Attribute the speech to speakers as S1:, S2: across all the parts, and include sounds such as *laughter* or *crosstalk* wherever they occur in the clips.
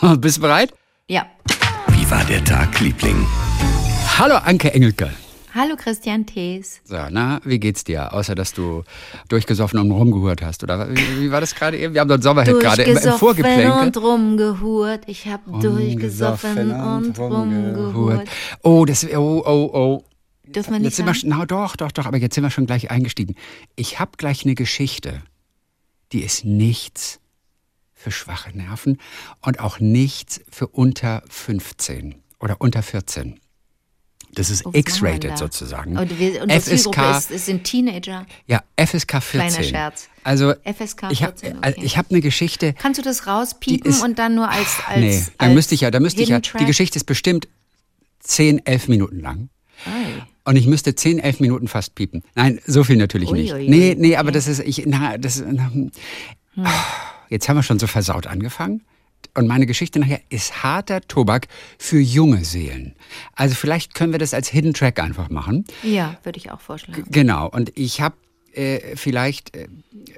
S1: *laughs* Bist du bereit?
S2: Ja.
S3: Wie war der Tag, Liebling?
S1: Hallo Anke Engelke.
S2: Hallo Christian Thees.
S1: So, na, wie geht's dir? Außer, dass du durchgesoffen und rumgehurt hast, oder? Wie, wie war das gerade eben? Wir haben dort Sommerhit gerade im, im Vorgeplänkel.
S2: und rumgehurt. Ich hab durchgesoffen und rumgehurt.
S1: Oh, das, oh, oh, oh.
S2: Dürfen wir nicht
S1: Jetzt sind wir, na doch, doch, doch, aber jetzt sind wir schon gleich eingestiegen. Ich habe gleich eine Geschichte, die ist nichts für schwache Nerven und auch nichts für unter 15 oder unter 14. Das ist
S2: Oh,
S1: X-rated sozusagen.
S2: Und, wir, und
S1: FSK,
S2: ist, es sind Teenager.
S1: ja, FSK 14.
S2: Kleiner Scherz.
S1: Also,
S2: FSK
S1: ich habe
S2: 14, okay.
S1: ich hab eine Geschichte,
S2: Kannst du das rauspiepen
S1: ist-
S2: und dann nur als, als
S1: nee, da
S2: als
S1: müsste ich ja, da müsste ich ja, die? Geschichte ist bestimmt 10, 11 Minuten lang.
S2: Ei.
S1: Und ich müsste 10, 11 Minuten fast piepen. Nein, so viel natürlich
S2: Ui,
S1: nicht. nee, nee, aber
S2: okay.
S1: das ist, ich, na, das, na, hm. Jetzt haben wir schon so versaut angefangen. Und meine Geschichte nachher ist harter Tobak für junge Seelen. Also vielleicht können wir das als Hidden Track einfach machen.
S2: Ja, würde ich auch vorschlagen.
S1: Genau. Und ich habe äh, vielleicht äh,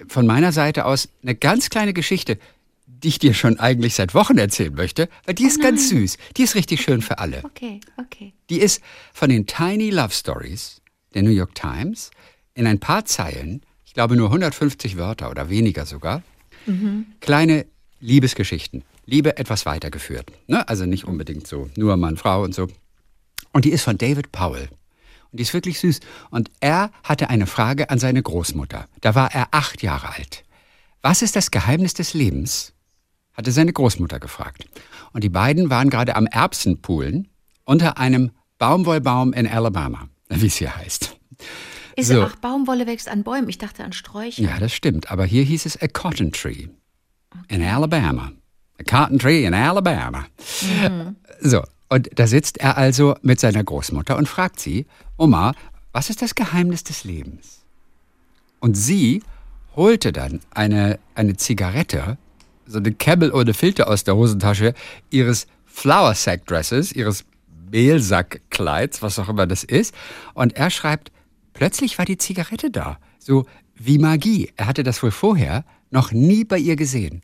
S1: von meiner Seite aus eine ganz kleine Geschichte, die ich dir schon eigentlich seit Wochen erzählen möchte, weil die ist ganz süß. Die ist richtig schön für alle.
S2: Okay, okay.
S1: Die ist von den Tiny Love Stories der New York Times in ein paar Zeilen, ich glaube nur 150 Wörter oder weniger sogar, kleine Liebesgeschichten. Liebe etwas weitergeführt. Ne? Also nicht unbedingt so nur Mann, Frau und so. Und die ist von David Powell. Und die ist wirklich süß. Und er hatte eine Frage an seine Großmutter. Da war er acht Jahre alt. Was ist das Geheimnis des Lebens? hatte seine Großmutter gefragt. Und die beiden waren gerade am Erbsenpoolen unter einem Baumwollbaum in Alabama, wie es hier heißt.
S2: Ist
S1: So.
S2: ach, Baumwolle wächst an Bäumen. Ich dachte an Sträucher.
S1: Ja, das stimmt. Aber hier hieß es a cotton tree in Alabama. A cotton tree in Alabama. So, und da sitzt er also mit seiner Großmutter und fragt sie, Oma, was ist das Geheimnis des Lebens? Und sie holte dann eine, eine Zigarette, so eine Camel ohne Filter aus der Hosentasche ihres Flower Sack Dresses, ihres Mehlsackkleids, was auch immer das ist. Und er schreibt, plötzlich war die Zigarette da. So wie Magie. Er hatte das wohl vorher noch nie bei ihr gesehen.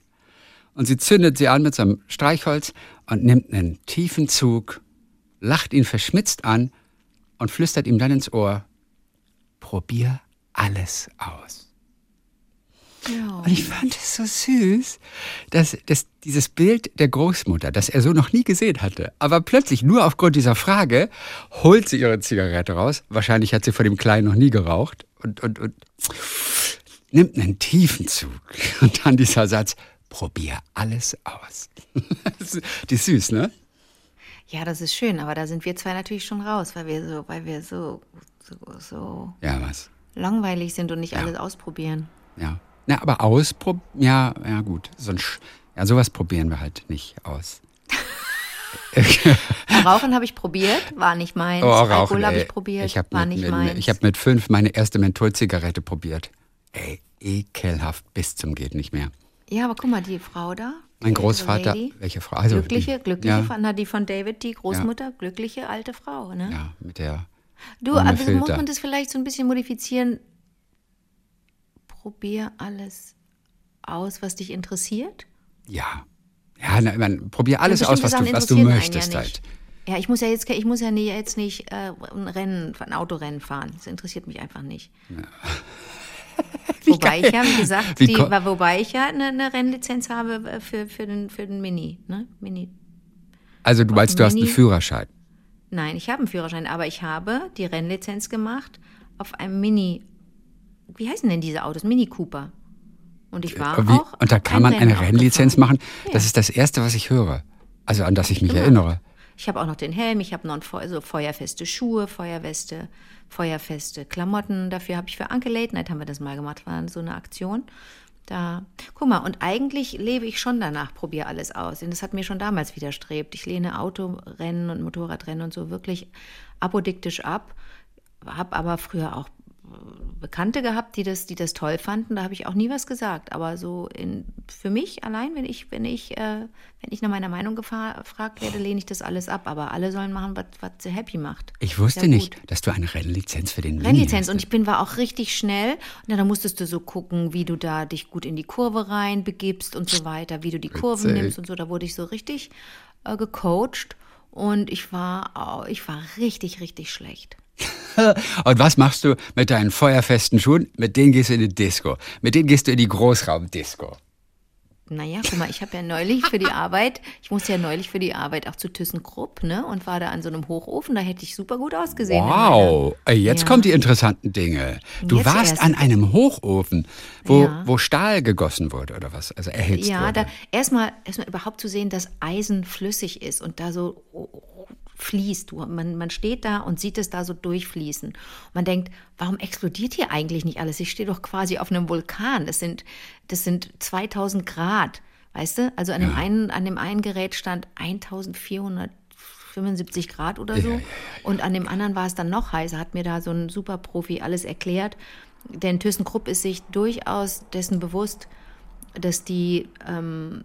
S1: Und sie zündet sie an mit seinem Streichholz und nimmt einen tiefen Zug, lacht ihn verschmitzt an und flüstert ihm dann ins Ohr, probier alles aus.
S2: Ja.
S1: Und ich fand es so süß, dass, dass dieses Bild der Großmutter, das er so noch nie gesehen hatte, aber plötzlich nur aufgrund dieser Frage holt sie ihre Zigarette raus. Wahrscheinlich hat sie vor dem Kleinen noch nie geraucht und, und, und nimmt einen tiefen Zug. *laughs* Und dann dieser Satz, probier alles aus. *laughs* Die ist süß, ne?
S2: ja, das ist schön, aber da sind wir zwei natürlich schon raus, weil wir so, weil wir so, so, so
S1: Ja, was?
S2: langweilig sind und nicht alles ausprobieren.
S1: Ja. Na, aber ausprobieren, ja, ja gut. So ein Sch ja, sowas probieren wir halt nicht aus. *laughs*
S2: Rauchen habe ich probiert, war nicht meins.
S1: Oh,
S2: Alkohol
S1: Rauchen,
S2: habe
S1: ey.
S2: ich probiert,
S1: ich hab
S2: war
S1: mit,
S2: nicht meins.
S1: Ich habe mit fünf meine erste Mentholzigarette probiert. Ey, ekelhaft bis zum geht nicht mehr.
S2: ja, aber guck mal, die Frau da.
S1: Mein Großvater,
S2: Lady,
S1: welche Frau? Also,
S2: glückliche,
S1: die-
S2: glückliche,
S1: ja,
S2: Frau, na, die von David, die Großmutter, glückliche alte Frau, ne?
S1: ja, mit der.
S2: Du, aber muss man das vielleicht so ein bisschen modifizieren? Probier alles aus, was dich interessiert.
S1: Ja. Ja, na, man, probier alles aus, was du, was du möchtest
S2: ja
S1: halt.
S2: Ja, ich muss ja jetzt, ich muss ja nie, jetzt nicht äh, ein Rennen, ein Autorennen fahren. Das interessiert mich einfach nicht. *laughs* wobei ich ja, gesagt, die, wobei ich ja eine, eine Rennlizenz habe äh, für, für, den, für den Mini, ne? Mini.
S1: Also du meinst, du hast einen
S2: Mini-
S1: Führerschein.
S2: Nein, ich habe einen Führerschein, aber ich habe die Rennlizenz gemacht auf einem Mini. Wie heißen denn diese Autos? Mini Cooper. Und ich war
S1: Wie,
S2: auch.
S1: und da kann man eine Rennlizenz machen. Das
S2: Ja.
S1: ist das Erste, was ich höre. Also an das ich mich
S2: gemacht.
S1: erinnere.
S2: Ich habe auch noch den Helm, ich habe noch ein Feu so feuerfeste Schuhe, Feuerweste, feuerfeste Klamotten. Dafür habe ich für Anke Late Night haben wir das mal gemacht, war so eine Aktion. Da, guck mal, und eigentlich lebe ich schon danach, probiere alles aus. Und das hat mir schon damals widerstrebt. Ich lehne Autorennen und Motorradrennen und so wirklich apodiktisch ab, habe aber früher auch Bekannte gehabt, die das, die das toll fanden. Da habe ich auch nie was gesagt. Aber so in, für mich allein, wenn ich, wenn ich, äh, wenn ich nach meiner Meinung gefragt werde, lehne ich das alles ab. Aber alle sollen machen, was, was sie happy macht.
S1: Ich wusste nicht, dass du eine Rennlizenz für den
S2: Rennlizenz. Und ich bin war auch richtig schnell. Und dann musstest du so gucken, wie du da dich gut in die Kurve rein begibst und so weiter, wie du die Kurven
S1: Witzig.
S2: nimmst und so. Da wurde ich so richtig äh, gecoacht. Und ich war, oh, ich war richtig, richtig schlecht. *laughs*
S1: Und was machst du mit deinen feuerfesten Schuhen? Mit denen gehst du in die Disco. Mit denen gehst du in die Großraumdisco.
S2: Naja, guck mal, ich habe ja neulich für die Arbeit, ich musste ja neulich für die Arbeit auch zu ThyssenKrupp, ne? Und war da an so einem Hochofen, da hätte ich super gut ausgesehen.
S1: Wow, jetzt
S2: Ja.
S1: kommen die interessanten Dinge. Du
S2: Jetzt
S1: warst
S2: erst.
S1: an einem Hochofen, wo,
S2: Ja.
S1: wo Stahl gegossen wurde oder was, also erhitzt
S2: Ja,
S1: wurde.
S2: da erstmal erstmal überhaupt zu sehen, dass Eisen flüssig ist und da so fließt. Man, man steht da und sieht es da so durchfließen. Man denkt, warum explodiert hier eigentlich nicht alles? Ich stehe doch quasi auf einem Vulkan. Das sind, das sind 2000 Grad, weißt du? Also an dem, einen, an dem einen Gerät stand 1475 Grad oder so. Und an dem anderen war es dann noch heißer, hat mir da so ein Superprofi alles erklärt. Denn ThyssenKrupp ist sich durchaus dessen bewusst, dass die ähm,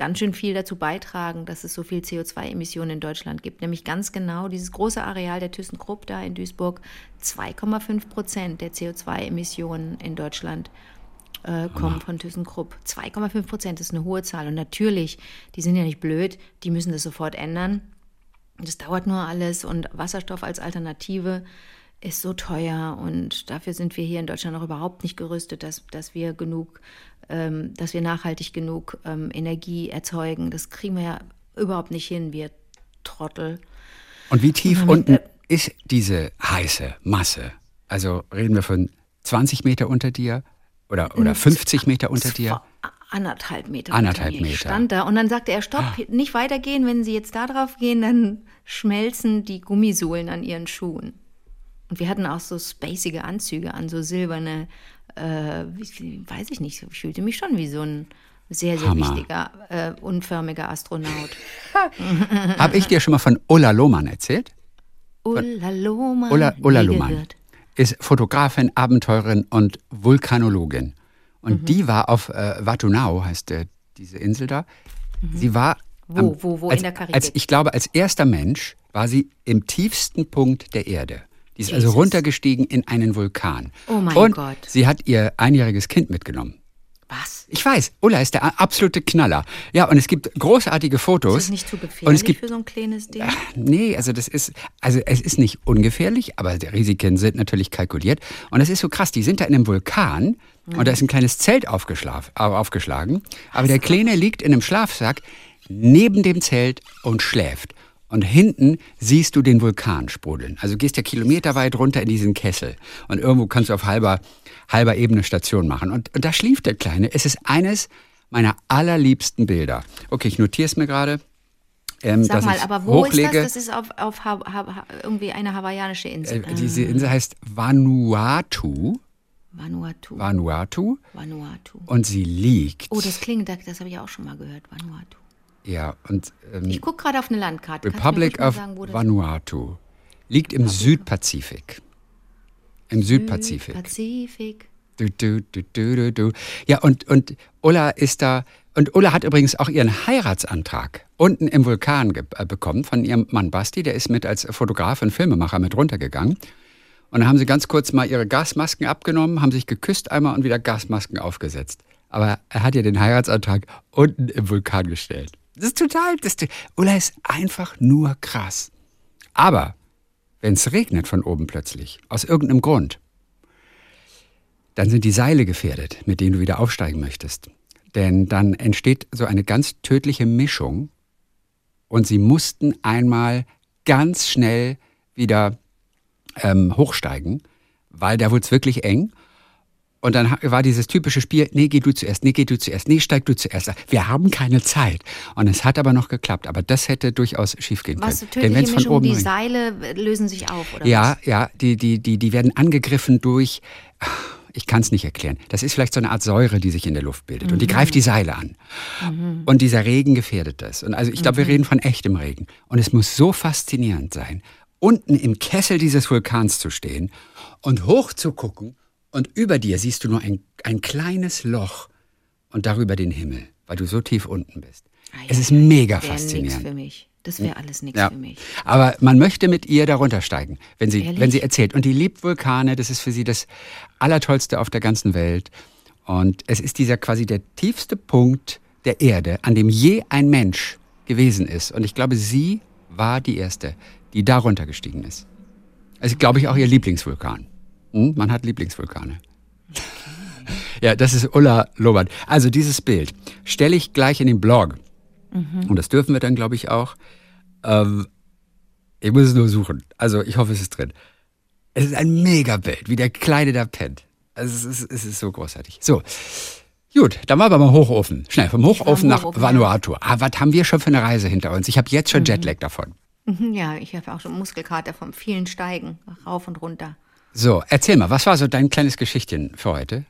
S2: ganz schön viel dazu beitragen, dass es so viel CO2-Emissionen in Deutschland gibt. Nämlich ganz genau dieses große Areal der ThyssenKrupp da in Duisburg, 2,5 Prozent der CO2-Emissionen in Deutschland äh, kommen von ThyssenKrupp. 2,5 Prozent ist eine hohe Zahl. Und natürlich, die sind ja nicht blöd, die müssen das sofort ändern. Das dauert nur alles und Wasserstoff als Alternative ist so teuer und dafür sind wir hier in Deutschland noch überhaupt nicht gerüstet, dass, dass wir genug, dass wir nachhaltig genug ähm, Energie erzeugen. Das kriegen wir ja überhaupt nicht hin, wir Trottel.
S1: Und wie tief
S2: Und
S1: unten
S2: damit,
S1: ist diese heiße Masse? Also reden wir von 20 Meter unter dir oder, oder 50 Meter unter dir?
S2: Anderthalb Meter.
S1: Anderthalb
S2: mir. Ich
S1: Meter.
S2: stand da und dann sagte er, stopp, nicht weitergehen. Wenn Sie jetzt da drauf gehen, dann schmelzen die Gummisohlen an Ihren Schuhen. Und wir hatten auch so spacige Anzüge an, so silberne, äh, wie, weiß ich nicht, ich fühlte mich schon wie so ein sehr, sehr
S1: Hammer.
S2: wichtiger, äh, unförmiger Astronaut. *laughs*
S1: Habe ich dir schon mal von Ulla Lohmann erzählt?
S2: Ulla Lohmann.
S1: Ulla, Ulla Lohmann ist Fotografin, Abenteurerin und Vulkanologin. Und
S2: Mhm.
S1: die war auf äh, Vatunau, heißt äh, diese Insel da. Sie war.
S2: Mhm. Wo, wo, wo in
S1: als,
S2: der Karibik?
S1: Als, ich glaube, als erster Mensch war sie im tiefsten Punkt der Erde. Die ist also
S2: Jesus.
S1: runtergestiegen in einen Vulkan.
S2: Oh mein
S1: und
S2: Gott.
S1: sie hat ihr einjähriges Kind mitgenommen.
S2: Was?
S1: Ich weiß, Ulla ist der absolute Knaller. Ja, und es gibt großartige Fotos.
S2: Ist das nicht zu
S1: und es
S2: gefährlich
S1: gibt
S2: für so ein kleines Ding?
S1: Nee, also das ist, also es ist nicht ungefährlich, aber die Risiken sind natürlich kalkuliert. Und es ist so krass, die sind da in einem Vulkan und da ist ein kleines Zelt aufgeschlagen. Aber der Kleine liegt in einem Schlafsack neben dem Zelt und schläft. Und hinten siehst du den Vulkan sprudeln. Also gehst ja kilometerweit runter in diesen Kessel. Und irgendwo kannst du auf halber, halber Ebene Station machen. Und, und da schlief der Kleine. Es ist eines meiner allerliebsten Bilder. Okay, ich notiere es mir gerade. Ähm,
S2: Sag mal, aber wo
S1: hochlege.
S2: ist das? Das ist auf, auf ha ha irgendwie eine hawaiianische Insel.
S1: Äh, diese Insel heißt Vanuatu.
S2: Vanuatu.
S1: Vanuatu.
S2: Vanuatu.
S1: Und sie liegt.
S2: Oh, das klingt, das habe ich auch schon mal gehört. Vanuatu.
S1: Ja, und ähm,
S2: Ich gucke gerade auf eine Landkarte.
S1: Republic of
S2: sagen,
S1: Vanuatu liegt im Südpazifik. Im Südpazifik.
S2: Pazifik.
S1: Du, du, du, du, du, du. Ja, und, und Ulla ist da. Und Ulla hat übrigens auch ihren Heiratsantrag unten im Vulkan äh, bekommen von ihrem Mann Basti. Der ist mit als Fotograf und Filmemacher mit runtergegangen. Und dann haben sie ganz kurz mal ihre Gasmasken abgenommen, haben sich geküsst einmal und wieder Gasmasken aufgesetzt. Aber er hat ihr den Heiratsantrag unten im Vulkan gestellt. Das ist total. Das, Ulla ist einfach nur krass. Aber wenn es regnet von oben plötzlich, aus irgendeinem Grund, dann sind die Seile gefährdet, mit denen du wieder aufsteigen möchtest. Denn dann entsteht so eine ganz tödliche Mischung und sie mussten einmal ganz schnell wieder ähm, hochsteigen, weil da wurde es wirklich eng. Und dann war dieses typische Spiel, nee, geh du zuerst, nee, geh du zuerst, nee, steig du zuerst. Wir haben keine Zeit. Und es hat aber noch geklappt. Aber das hätte durchaus schiefgehen
S2: Was,
S1: können. Denn wenn's von oben
S2: die Seile lösen sich auf, oder
S1: ja,
S2: was?
S1: ja, die, die, die, die werden angegriffen durch, ich kann es nicht erklären. Das ist vielleicht so eine Art Säure, die sich in der Luft bildet. Und die greift die Seile an. Und dieser Regen gefährdet das. Und also ich glaube, wir reden von echtem Regen. Und es muss so faszinierend sein, unten im Kessel dieses Vulkans zu stehen Und hoch zu gucken und über dir siehst du nur ein, ein kleines Loch und darüber den Himmel, weil du so tief unten bist.
S2: Ah, ja,
S1: es ist mega faszinierend.
S2: für mich. Das wäre alles nichts
S1: Ja.
S2: für mich.
S1: Aber man möchte mit ihr darunter steigen, wenn sie,
S2: Ehrlich?
S1: wenn sie erzählt. Und die liebt Vulkane, das ist für sie das Allertollste auf der ganzen Welt. Und es ist dieser quasi der tiefste Punkt der Erde, an dem je ein Mensch gewesen ist. Und ich glaube, sie war die Erste, die darunter gestiegen ist. Also glaube ich auch ihr Lieblingsvulkan. Hm? Man hat Lieblingsvulkane. Ja, das ist Ulla Lobert. Also dieses Bild stelle ich gleich in den Blog. Und das dürfen wir dann, glaube ich, auch. Ähm, ich muss es nur suchen. Also ich hoffe, es ist drin. Es ist ein Megabild, wie der Kleine da pennt. Also es ist, es ist so großartig. So, gut, dann waren wir mal Hochofen. Schnell, vom Hochofen nach
S2: Hochofen,
S1: Vanuatu. Ah, was haben wir schon für eine Reise hinter uns? Ich habe jetzt schon Jetlag davon.
S2: Mhm, Ja, ich habe auch schon Muskelkater vom vielen Steigen, rauf und runter.
S1: So, erzähl mal, was war so dein kleines Geschichtchen für heute?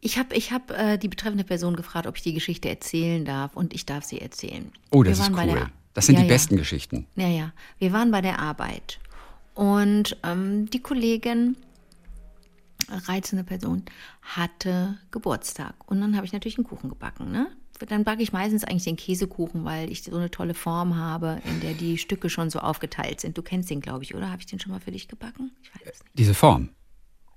S2: Ich habe ich hab, äh, die betreffende Person gefragt, ob ich die Geschichte erzählen darf und ich darf sie erzählen.
S1: Oh, das ist cool.
S2: der-
S1: Das sind
S2: ja,
S1: die
S2: ja.
S1: besten Geschichten.
S2: Ja, ja. Wir waren bei der Arbeit und ähm, die Kollegin, reizende Person, hatte Geburtstag. Und dann habe ich natürlich einen Kuchen gebacken. Ne? Dann backe ich meistens eigentlich den Käsekuchen, weil ich so eine tolle Form habe, in der die Stücke schon so aufgeteilt sind. Du kennst den, glaube ich, oder? Habe ich den schon mal für dich gebacken? Ich weiß es nicht.
S1: Diese Form.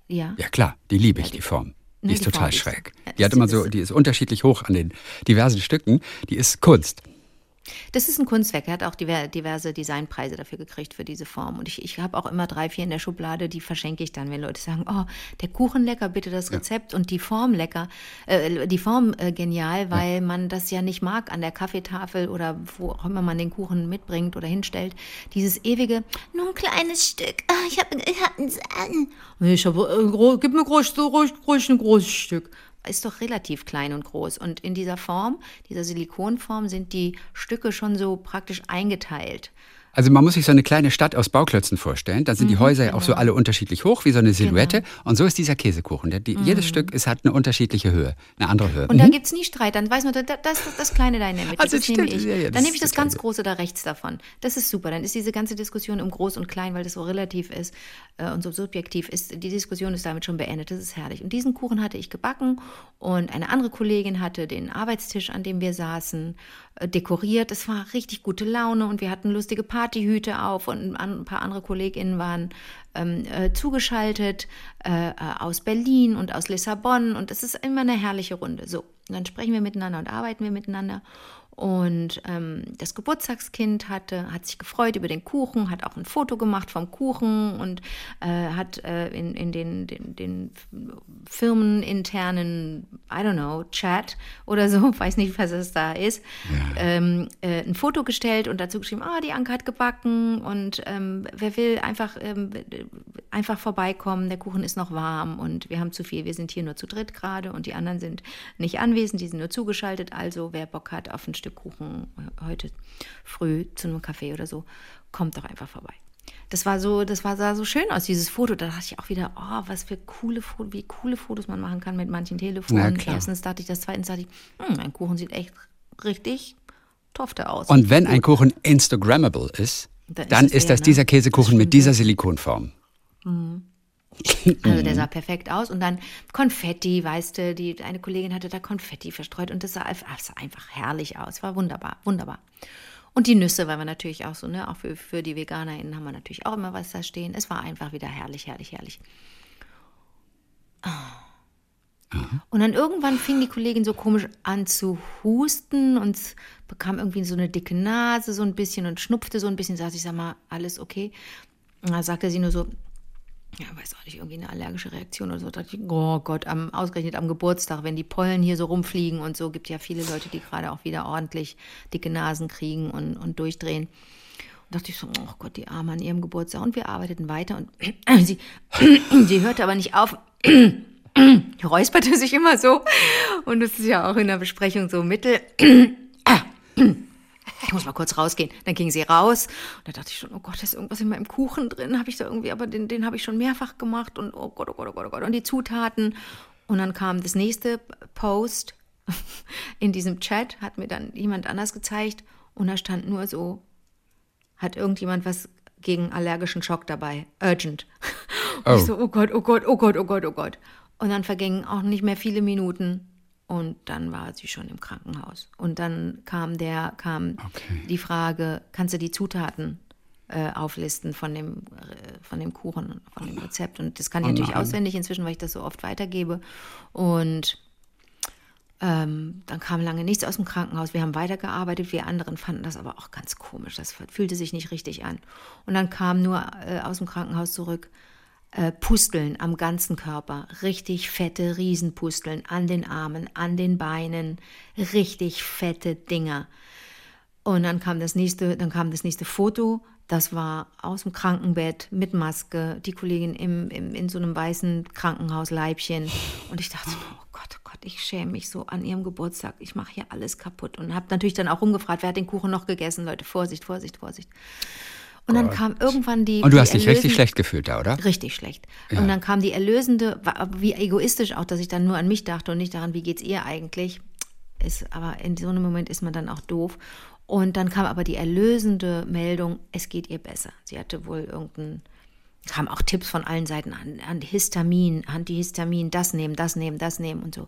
S2: Ja.
S1: Ja klar, die liebe ich, die Form. Die
S2: Ne,
S1: ist
S2: die
S1: total
S2: Form ist-
S1: schräg.
S2: ja,
S1: Die hat
S2: ist-
S1: immer so,
S2: ist-
S1: die ist unterschiedlich hoch an den diversen Stücken. Die ist Kunst.
S2: Das ist ein Kunstwerk. Er hat auch diver- diverse Designpreise dafür gekriegt für diese Form. Und ich, ich habe auch immer drei, vier in der Schublade, die verschenke ich dann, wenn Leute sagen, oh, der Kuchen lecker, bitte das Rezept und die Form lecker, äh, die Form äh, genial, weil man das ja nicht mag an der Kaffeetafel oder wo auch immer man den Kuchen mitbringt oder hinstellt. Dieses ewige, nur ein kleines Stück. Ah, ich habe ich hab einen Sahn. Ich hab, äh, gib mir groß, so ruhig, ruhig ein großes Stück ist doch relativ klein und groß. Und in dieser Form, dieser Silikonform, sind die Stücke schon so praktisch eingeteilt.
S1: Also man muss sich so eine kleine Stadt aus Bauklötzen vorstellen. Da sind
S2: Mhm,
S1: die Häuser ja auch
S2: genau.
S1: so alle unterschiedlich hoch, wie so eine Silhouette. Und so ist dieser Käsekuchen. Der, die, Jedes Stück ist, hat eine unterschiedliche Höhe, eine andere Höhe.
S2: Mhm. Und da gibt's nie Streit. Dann weiß man, da- das ist das Kleine da in der Mitte.
S1: Also
S2: das nehme
S1: stimmt,
S2: ich.
S1: ja, ja, das
S2: dann nehme ich das ganz. Große da rechts davon. Das ist super. Dann ist diese ganze Diskussion im Groß und Klein, weil das so relativ ist äh, und so subjektiv ist. Die Diskussion ist damit schon beendet. Das ist herrlich. Und diesen Kuchen hatte ich gebacken und eine andere Kollegin hatte den Arbeitstisch, an dem wir saßen, dekoriert. Es war richtig gute Laune und wir hatten lustige Partyhüte auf und ein paar andere KollegInnen waren ähm, äh, zugeschaltet äh, äh, aus Berlin und aus Lissabon und es ist immer eine herrliche Runde. So, und dann sprechen wir miteinander und arbeiten wir miteinander. Und ähm, das Geburtstagskind hatte, hat sich gefreut über den Kuchen, hat auch ein Foto gemacht vom Kuchen und äh, hat äh, in, in den, den, den firmeninternen, I don't know, Chat oder so, *laughs* weiß nicht, was es da ist, ähm, äh, ein Foto gestellt und dazu geschrieben, ah, die Anke hat gebacken und ähm, wer will einfach, ähm, einfach vorbeikommen, der Kuchen ist noch warm und wir haben zu viel, wir sind hier nur zu dritt gerade und die anderen sind nicht anwesend, die sind nur zugeschaltet, also wer Bock hat auf ein Stück Kuchen heute früh zu einem Kaffee oder so, kommt doch einfach vorbei. Das war so, das war sah so schön aus, dieses Foto. Da dachte ich auch wieder, oh, was für coole Fotos, wie coole Fotos man machen kann mit manchen Telefonen.
S1: Klar.
S2: Erstens dachte ich das, zweitens dachte ich, hm, mein Kuchen sieht echt richtig tofte aus.
S1: Und wenn ein Kuchen Instagrammable ist,
S2: Dann ist
S1: dann ist
S2: der,
S1: das
S2: ne?
S1: dieser Käsekuchen mit dieser. Silikonform. *laughs*
S2: Also der sah perfekt aus und dann Konfetti, weißt du, die eine Kollegin hatte da Konfetti verstreut und das sah, einfach- das sah einfach herrlich aus, war wunderbar, wunderbar. Und die Nüsse, weil wir natürlich auch so, ne, auch für, für die VeganerInnen haben wir natürlich auch immer was da stehen. Es war einfach wieder herrlich, herrlich, herrlich. Ah. Und dann irgendwann fing die Kollegin so komisch an zu husten und bekam irgendwie so eine dicke Nase so ein bisschen und schnupfte so ein bisschen. Sagte ich, sag mal, alles okay? Und dann sagte sie nur so, ja, weiß auch nicht, irgendwie eine allergische Reaktion oder so. Da dachte ich, oh Gott, am, ausgerechnet am Geburtstag, wenn die Pollen hier so rumfliegen und so, gibt ja viele Leute, die gerade auch wieder ordentlich dicke Nasen kriegen und, und durchdrehen. Und dachte ich so, oh Gott, die Arme an ihrem Geburtstag. Und wir arbeiteten weiter und *clears throat* sie, *clears throat* sie hörte aber nicht auf. *clears throat* räusperte sich immer so. Und das ist ja auch in der Besprechung so Mittel. Ich muss mal kurz rausgehen. Dann ging sie raus. Und da dachte ich schon, oh Gott, da ist irgendwas in meinem Kuchen drin. Habe ich da irgendwie, aber den, den habe ich schon mehrfach gemacht. Und oh Gott, oh Gott, oh Gott, oh Gott. Und die Zutaten. Und dann kam das nächste Post *laughs* in diesem Chat, hat mir dann jemand anders gezeigt. Und da stand nur so, hat irgendjemand was gegen allergischen Schock dabei. Urgent. *laughs* Und ich so, oh Gott, oh Gott, oh Gott, oh Gott, oh Gott. Und dann vergingen auch nicht mehr viele Minuten. Und dann war sie schon im Krankenhaus. Und dann kam der, kam
S1: Okay.
S2: die Frage, kannst du die Zutaten äh, auflisten von dem, äh, von dem Kuchen, von dem Rezept? Und das kann ich
S1: Oh
S2: natürlich auswendig inzwischen, weil ich das so oft weitergebe. Und ähm, dann kam lange nichts aus dem Krankenhaus. Wir haben weitergearbeitet. Wir anderen fanden das aber auch ganz komisch. Das fühlte sich nicht richtig an. Und dann kam nur äh, aus dem Krankenhaus zurück äh, Pusteln am ganzen Körper. Richtig fette Riesenpusteln an den Armen, an den Beinen. Richtig fette Dinger. Und dann kam das nächste, dann kam das nächste Foto. Das war aus dem Krankenbett mit Maske, die Kollegin im, im, in so einem weißen Krankenhausleibchen. Und ich dachte, oh Gott, oh Gott, ich schäme mich so an ihrem Geburtstag. Ich mache hier alles kaputt. Und habe natürlich dann auch rumgefragt, wer hat den Kuchen noch gegessen, Leute. Vorsicht, Vorsicht, Vorsicht. Und dann kam irgendwann die.
S1: Und du
S2: die
S1: hast dich richtig schlecht gefühlt da, oder?
S2: Richtig schlecht. Und dann kam die erlösende, wie egoistisch auch, dass ich dann nur an mich dachte und nicht daran, wie geht's ihr eigentlich. Ist, aber in so einem Moment ist man dann auch doof. Und dann kam aber die erlösende Meldung, es geht ihr besser. Sie hatte wohl irgendein, kamen auch Tipps von allen Seiten an, an Histamin, Antihistamin, das nehmen, das nehmen, das nehmen und so.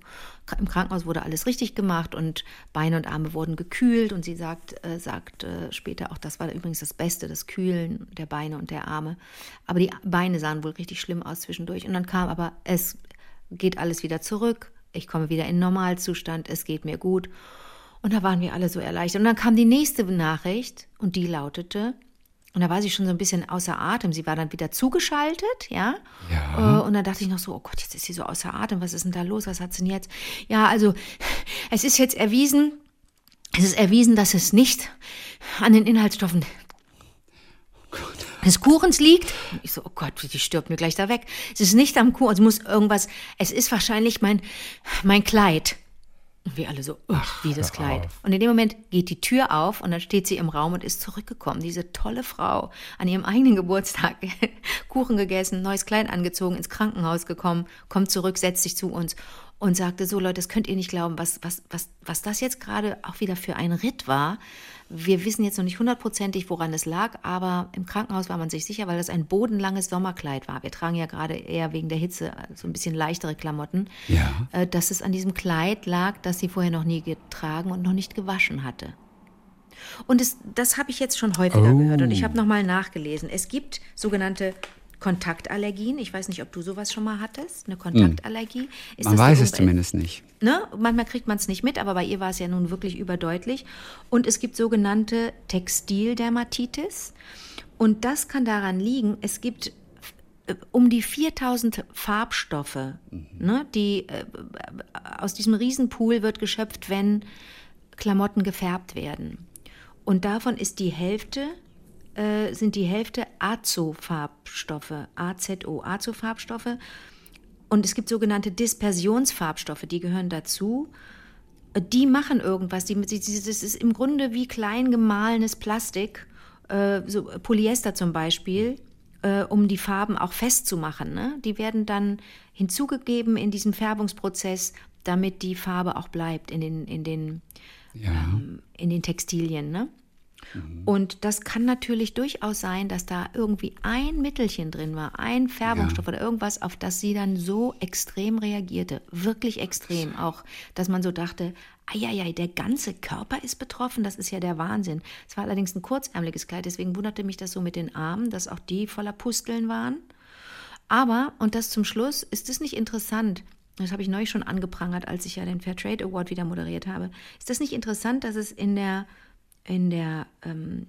S2: Im Krankenhaus wurde alles richtig gemacht und Beine und Arme wurden gekühlt und sie sagt, äh, sagt äh, später auch, das war übrigens das Beste, das Kühlen der Beine und der Arme. Aber die Beine sahen wohl richtig schlimm aus zwischendurch. Und dann kam aber, es geht alles wieder zurück, ich komme wieder in Normalzustand, es geht mir gut. Und da waren wir alle so erleichtert. Und dann kam die nächste Nachricht und die lautete, und da war sie schon so ein bisschen außer Atem. Sie war dann wieder zugeschaltet, ja.
S1: Ja.
S2: Äh, Und dann dachte ich noch so, oh Gott, jetzt ist sie so außer Atem. Was ist denn da los? Was hat sie denn jetzt? Ja, also *laughs* es ist jetzt erwiesen, es ist erwiesen, dass es nicht an den Inhaltsstoffen des Kuchens liegt. Und ich so, oh Gott, die stirbt mir gleich da weg. Es ist nicht am Kuchen, es muss irgendwas, es ist wahrscheinlich mein, mein Kleid. Und wir alle so, wie das Kleid.
S1: auf.
S2: Und in dem Moment geht die Tür auf und dann steht sie im Raum und ist zurückgekommen. Diese tolle Frau an ihrem eigenen Geburtstag, *laughs* Kuchen gegessen, neues Kleid angezogen, ins Krankenhaus gekommen, kommt zurück, setzt sich zu uns und sagte so, Leute, das könnt ihr nicht glauben, was, was, was, was das jetzt gerade auch wieder für ein Ritt war. Wir wissen jetzt noch nicht hundertprozentig, woran es lag, aber im Krankenhaus war man sich sicher, weil das ein bodenlanges Sommerkleid war. Wir tragen ja gerade eher wegen der Hitze so ein bisschen leichtere Klamotten.
S1: Ja.
S2: Äh, Dass es an diesem Kleid lag, das sie vorher noch nie getragen und noch nicht gewaschen hatte. Und es, das habe ich jetzt schon häufiger
S1: Oh.
S2: gehört und ich habe nochmal nachgelesen. Es gibt sogenannte Kontaktallergien. Ich weiß nicht, ob du sowas schon mal hattest, eine Kontaktallergie. Ist
S1: Man weiß es zumindest nicht.
S2: Ne? Manchmal kriegt man es nicht mit, aber bei ihr war es ja nun wirklich überdeutlich. Und es gibt sogenannte Textildermatitis. Und das kann daran liegen, es gibt äh, um die 4000 Farbstoffe, ne, die äh, aus diesem Riesenpool wird geschöpft, wenn Klamotten gefärbt werden. Und davon ist die Hälfte, äh, sind die Hälfte Azo-Farbstoffe, AZO, Azo-Farbstoffe. Und es gibt sogenannte Dispersionsfarbstoffe, die gehören dazu. Die machen irgendwas. Die, die, die- das ist im Grunde wie klein gemahlenes Plastik, äh, so Polyester zum Beispiel, äh, um die Farben auch festzumachen. Ne? Die werden dann hinzugegeben in diesem Färbungsprozess, damit die Farbe auch bleibt in den, in den,
S1: Ja.
S2: ähm, in den Textilien. Ne? Und das kann natürlich durchaus sein, dass da irgendwie ein Mittelchen drin war, ein Färbungsstoff oder irgendwas, auf das sie dann so extrem reagierte. Wirklich extrem. Auch, dass man so dachte, eieiei, der ganze Körper ist betroffen, das ist ja der Wahnsinn. Es war allerdings ein kurzärmeliges Kleid, deswegen wunderte mich das so mit den Armen, dass auch die voller Pusteln waren. Aber, und das zum Schluss, ist es nicht interessant, das habe ich neulich schon angeprangert, als ich ja den Fair Trade Award wieder moderiert habe, ist das nicht interessant, dass es in der, in der ähm,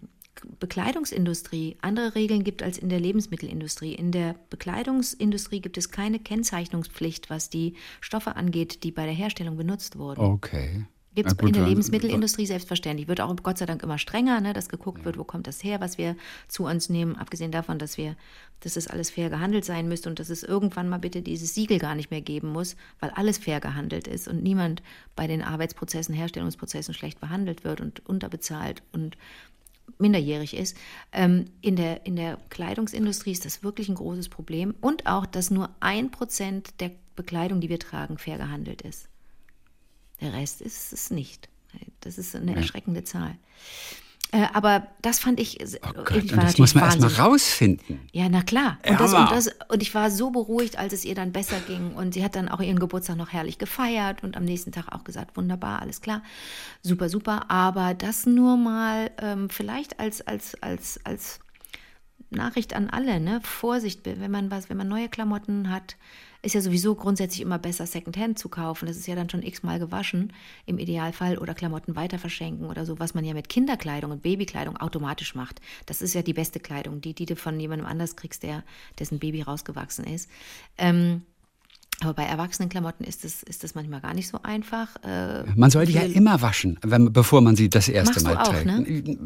S2: Bekleidungsindustrie andere Regeln gibt als in der Lebensmittelindustrie. In der Bekleidungsindustrie gibt es keine Kennzeichnungspflicht, was die Stoffe angeht, die bei der Herstellung benutzt wurden.
S1: Okay.
S2: Gibt es in der
S1: dann-
S2: Lebensmittelindustrie selbstverständlich. Wird auch Gott sei Dank immer strenger, ne, dass geguckt wird, wo kommt das her, was wir zu uns nehmen, abgesehen davon, dass wir, dass es alles fair gehandelt sein müsste und dass es irgendwann mal bitte dieses Siegel gar nicht mehr geben muss, weil alles fair gehandelt ist und niemand bei den Arbeitsprozessen, Herstellungsprozessen schlecht behandelt wird und unterbezahlt und minderjährig ist. Ähm, in, der, in der Kleidungsindustrie ist das wirklich ein großes Problem und auch, dass nur ein Prozent der Bekleidung, die wir tragen, fair gehandelt ist. Der Rest ist es nicht. Das ist eine erschreckende Zahl. Äh, aber das fand ich.
S1: Oh Gott, ich das muss man erstmal rausfinden.
S2: Ja, na klar. Und, das, und, das, und ich war so beruhigt, als es ihr dann besser ging. Und sie hat dann auch ihren Geburtstag noch herrlich gefeiert und am nächsten Tag auch gesagt, wunderbar, alles klar, super, super. Aber das nur mal ähm, vielleicht als, als, als, als Nachricht an alle, ne? Vorsicht, wenn man was, wenn man neue Klamotten hat, ist ja sowieso grundsätzlich immer besser, Secondhand zu kaufen. Das ist ja dann schon x-mal gewaschen im Idealfall oder Klamotten weiter verschenken oder so, was man ja mit Kinderkleidung und Babykleidung automatisch macht. Das ist ja die beste Kleidung, die, die du von jemandem anders kriegst, der, dessen Baby rausgewachsen ist. Ähm, aber bei Erwachsenenklamotten ist es ist das manchmal gar nicht so einfach.
S1: Äh, man soll die ja immer waschen, wenn, bevor man sie das erste Mal auch, trägt. Ne?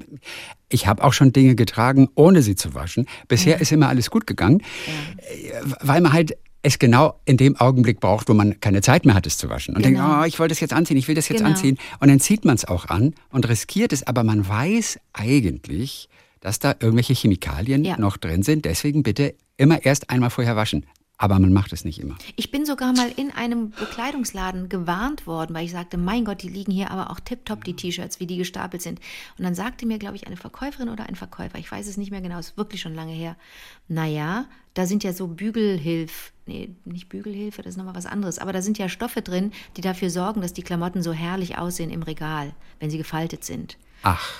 S1: Ich habe auch schon Dinge getragen, ohne sie zu waschen. Bisher ja. ist immer alles gut gegangen, ja. Äh, weil man halt es genau in dem Augenblick braucht, wo man keine Zeit mehr hat, es zu waschen. Und genau. denkt, oh, ich wollte das jetzt anziehen, ich will das jetzt genau. anziehen. Und dann zieht man es auch an und riskiert es, aber man weiß eigentlich, dass da irgendwelche Chemikalien ja. noch drin sind. Deswegen bitte immer erst einmal vorher waschen. Aber man macht es nicht immer.
S2: Ich bin sogar mal in einem Bekleidungsladen gewarnt worden, weil ich sagte, mein Gott, die liegen hier aber auch tipptopp, die T-Shirts, wie die gestapelt sind. Und dann sagte mir, glaube ich, eine Verkäuferin oder ein Verkäufer, ich weiß es nicht mehr genau, ist wirklich schon lange her, naja, da sind ja so Bügelhilf, nee, nicht Bügelhilfe, das ist nochmal was anderes, aber da sind ja Stoffe drin, die dafür sorgen, dass die Klamotten so herrlich aussehen im Regal, wenn sie gefaltet sind.
S1: Ach.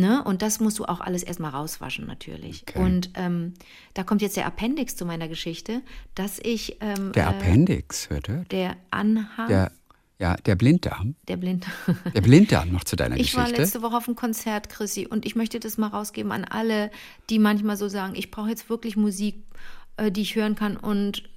S2: Ne? Und das musst du auch alles erstmal rauswaschen, natürlich. Okay. Und ähm, da kommt jetzt der Appendix zu meiner Geschichte, dass ich. Ähm,
S1: der äh, Appendix, hört, hört.
S2: Der Anhang.
S1: Der, ja, der Blinddarm.
S2: Der Blinddarm.
S1: der Blinddarm noch zu deiner
S2: ich *laughs*
S1: Geschichte.
S2: Ich war letzte Woche auf einem Konzert, Chrissy, und ich möchte das mal rausgeben an alle, die manchmal so sagen: Ich brauche jetzt wirklich Musik, äh, die ich hören kann und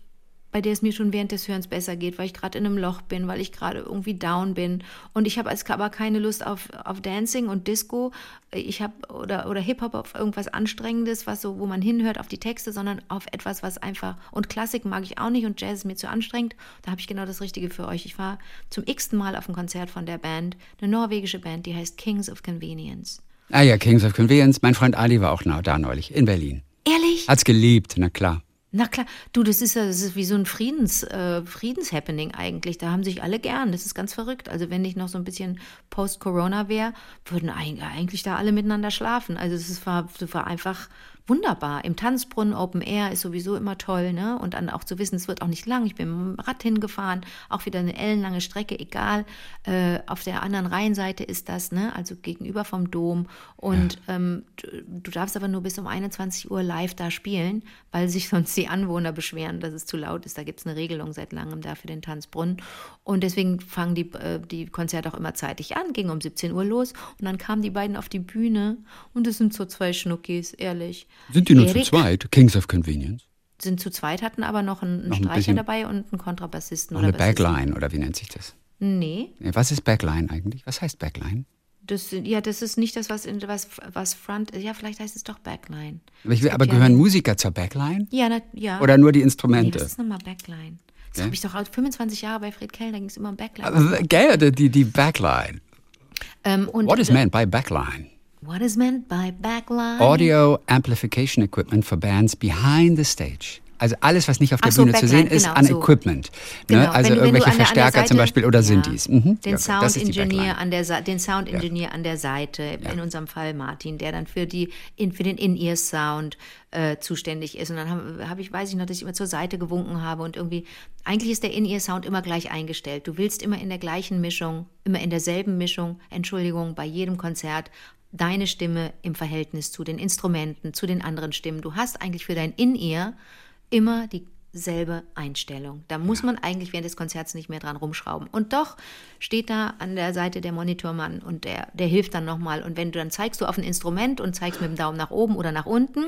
S2: bei der es mir schon während des Hörens besser geht, weil ich gerade in einem Loch bin, weil ich gerade irgendwie down bin. Und ich habe als aber keine Lust auf, auf Dancing und Disco. Ich habe oder, oder Hip-Hop auf irgendwas Anstrengendes, was so, wo man hinhört auf die Texte, sondern auf etwas, was einfach. Und Klassik mag ich auch nicht und Jazz ist mir zu anstrengend. Da habe ich genau das Richtige für euch. Ich war zum x-ten Mal auf einem Konzert von der Band, eine norwegische Band, die heißt Kings of Convenience.
S1: Ah ja, Kings of Convenience. Mein Freund Ali war auch da neulich in Berlin.
S2: Ehrlich?
S1: Hat's geliebt, na klar.
S2: Na klar, du, das ist ja, das ist wie so ein Friedens, äh, Friedenshappening eigentlich. Da haben sich alle gern. Das ist ganz verrückt. Also wenn nicht noch so ein bisschen Post-Corona wäre, würden eigentlich da alle miteinander schlafen. Also das war, war einfach wunderbar. Im Tanzbrunnen Open Air ist sowieso immer toll, ne? Und dann auch zu wissen, es wird auch nicht lang. Ich bin mit dem Rad hingefahren, auch wieder eine ellenlange Strecke, egal. Äh, auf der anderen Rheinseite ist das, ne? Also gegenüber vom Dom. Und ja. ähm, du, du, darfst aber nur bis um 21 Uhr live da spielen, weil sich *laughs* sonst die Anwohner beschweren, dass es zu laut ist. Da gibt es eine Regelung seit langem da für den Tanzbrunnen. Und deswegen fangen die, äh, die Konzerte auch immer zeitig an, ging um 17 Uhr los. Und dann kamen die beiden auf die Bühne und es sind so zwei Schnuckis, ehrlich.
S1: Sind die nur Erik, zu zweit? Kings of Convenience?
S2: Sind zu zweit, hatten aber noch einen, noch ein Streicher dabei und einen Kontrabassisten.
S1: Oder eine Backline, oder wie nennt sich das?
S2: Nee.
S1: Was ist Backline eigentlich? Was heißt Backline?
S2: Das, ja, das ist nicht das, was, was, was Front ist. Ja, vielleicht heißt es doch Backline.
S1: Aber, will, aber gehören Musiker zur Backline?
S2: Ja, na, ja.
S1: Oder nur die Instrumente? Nee,
S2: was ist nochmal Backline? Das ja? habe ich doch 25 Jahre bei Fred Kell, da ging es immer um Backline.
S1: Gell, die, die Backline. Ähm, What is meant by Backline?
S2: What is meant by backline?
S1: Audio amplification equipment for bands behind the stage. Also alles, was nicht auf der so, Bühne Backline, zu sehen ist, genau, an so. Equipment. Ne? Genau. Also wenn, irgendwelche wenn Verstärker der Seite, zum Beispiel oder ja, Synthes.
S2: Mhm. Den ja, Sound Engineer an der den Sound Engineer ja. an der Seite, in unserem Fall Martin, der dann für die in, für den In-Ear Sound äh, zuständig ist. Und dann habe hab ich, weiß ich noch, dass ich immer zur Seite gewunken habe und irgendwie, eigentlich ist der In-Ear Sound immer gleich eingestellt. Du willst immer in der gleichen Mischung, immer in derselben Mischung, Entschuldigung, bei jedem Konzert deine Stimme im Verhältnis zu den Instrumenten, zu den anderen Stimmen. Du hast eigentlich für dein In-Ear immer dieselbe Einstellung. Da muss man eigentlich während des Konzerts nicht mehr dran rumschrauben. Und doch steht da an der Seite der Monitormann und der, der hilft dann nochmal. Und wenn du dann zeigst du auf ein Instrument und zeigst mit dem Daumen nach oben oder nach unten,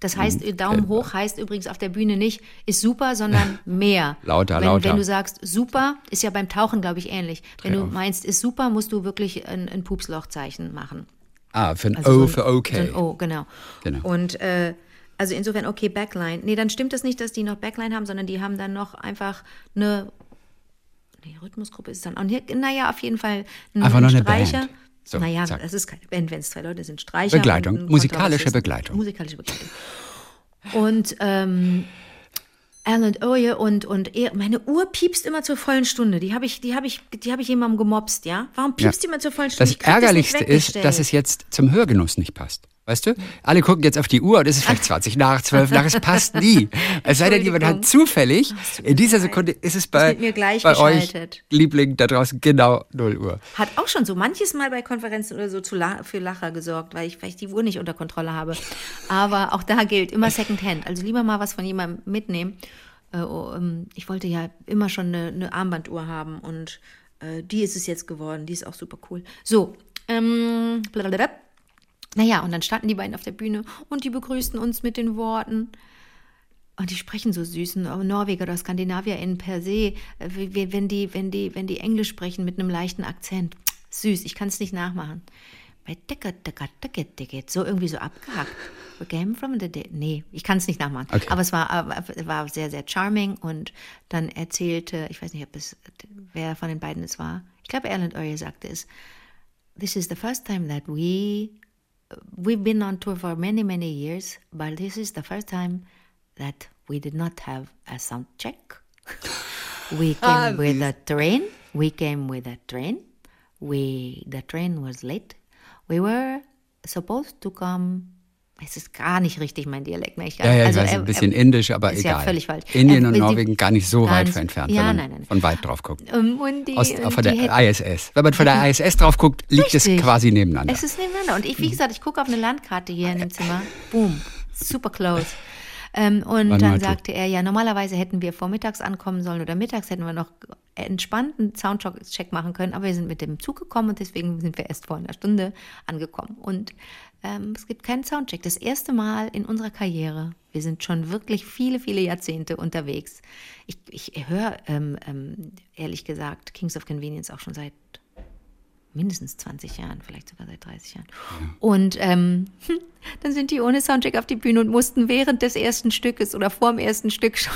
S2: das heißt, mhm. Daumen hoch heißt übrigens auf der Bühne nicht, ist super, sondern *laughs* mehr.
S1: lauter,
S2: wenn,
S1: lauter.
S2: Wenn du sagst, super, ist ja beim Tauchen, glaube ich, ähnlich. Wenn Dreh du auf. meinst, ist super, musst du wirklich ein, ein Pupslochzeichen machen.
S1: Ah, für ein also O so ein, für okay.
S2: So ein O, genau. genau. Und äh, also insofern, okay, Backline. Nee, dann stimmt es das nicht, dass die noch Backline haben, sondern die haben dann noch einfach eine. Nee, Rhythmusgruppe ist dann auch nicht. Naja, auf jeden Fall
S1: ein einfach noch eine Streicher. Band.
S2: So, naja, zack. das ist keine Band, wenn es zwei Leute sind. Streicher.
S1: Begleitung, musikalische Begleitung.
S2: Musikalische Begleitung. Und ähm, Alan Oye und, und er, meine Uhr piepst immer zur vollen Stunde. Die habe ich, die habe ich, die habe ich jemandem gemobst, ja? Warum piepst die immer zur vollen Stunde?
S1: Das Ärgerlichste
S2: nicht
S1: ist, dass es jetzt zum Hörgenuss nicht passt. Weißt du? Alle gucken jetzt auf die Uhr und es ist vielleicht *laughs* 20 nach, 12 nach, es passt nie. Es sei denn, jemand hat zufällig, in dieser Sekunde ist es bei,
S2: gleich
S1: bei euch. Liebling da draußen, genau 0 Uhr.
S2: Hat auch schon so manches Mal bei Konferenzen oder so zu La für Lacher gesorgt, weil ich, weil ich die Uhr nicht unter Kontrolle habe. Aber auch da gilt immer Secondhand. Also lieber mal was von jemandem mitnehmen. Äh, oh, ähm, ich wollte ja immer schon eine, eine Armbanduhr haben und äh, die ist es jetzt geworden. Die ist auch super cool. So, ähm, blablabla. Naja, und dann standen die beiden auf der Bühne und die begrüßten uns mit den Worten. Und die sprechen so süß, Norweger oder SkandinavierInnen per se, wenn die, wenn die, wenn die Englisch sprechen mit einem leichten Akzent. Süß, ich kann es nicht nachmachen. Bei so irgendwie so abgehackt. We came from the day. Nee, ich kann es nicht nachmachen.
S1: Okay.
S2: Aber es war, war sehr, sehr charming und dann erzählte, ich weiß nicht, ob es, wer von den beiden es war. Ich glaube, Erland Oye sagte es. This is the first time that we we've been on tour for many many years but this is the first time that we did not have a sound check. We *laughs* ah, came with a train. We came with a train. We the train was late. We were supposed to come es ist gar nicht richtig mein Dialekt. Ne? Ich,
S1: Ja, ja, ich
S2: also,
S1: weiß,
S2: er-
S1: ein bisschen
S2: er-
S1: indisch, aber
S2: ist
S1: egal.
S2: ja völlig falsch.
S1: Indien
S2: Er-
S1: und Norwegen gar nicht so weit
S2: ganz-
S1: entfernt,
S2: ja,
S1: wenn man
S2: nein, nein.
S1: von weit drauf guckt.
S2: Ähm, und die,
S1: Aus,
S2: und
S1: von
S2: die
S1: der
S2: hätten-
S1: ISS. Wenn man von der *laughs* ISS drauf guckt, liegt es
S2: Richtig.
S1: quasi nebeneinander.
S2: Es ist nebeneinander. Und ich, wie gesagt, ich gucke auf eine Landkarte hier in dem Zimmer. Boom. Super close. Ähm, und dann
S1: Vanuatu.
S2: sagte er, ja, normalerweise hätten wir vormittags ankommen sollen oder mittags hätten wir noch entspannten Soundcheck machen können, aber wir sind mit dem Zug gekommen und deswegen sind wir erst vor einer Stunde angekommen. Und ähm, es gibt keinen Soundcheck. Das erste Mal in unserer Karriere. Wir sind schon wirklich viele, viele Jahrzehnte unterwegs. Ich, ich höre, ähm, ähm, ehrlich gesagt, Kings of Convenience auch schon seit mindestens 20 Jahren, vielleicht sogar seit 30 Jahren. Und ähm, *laughs* dann sind die ohne Soundcheck auf die Bühne und mussten während des ersten Stückes oder vor dem ersten Stück schon,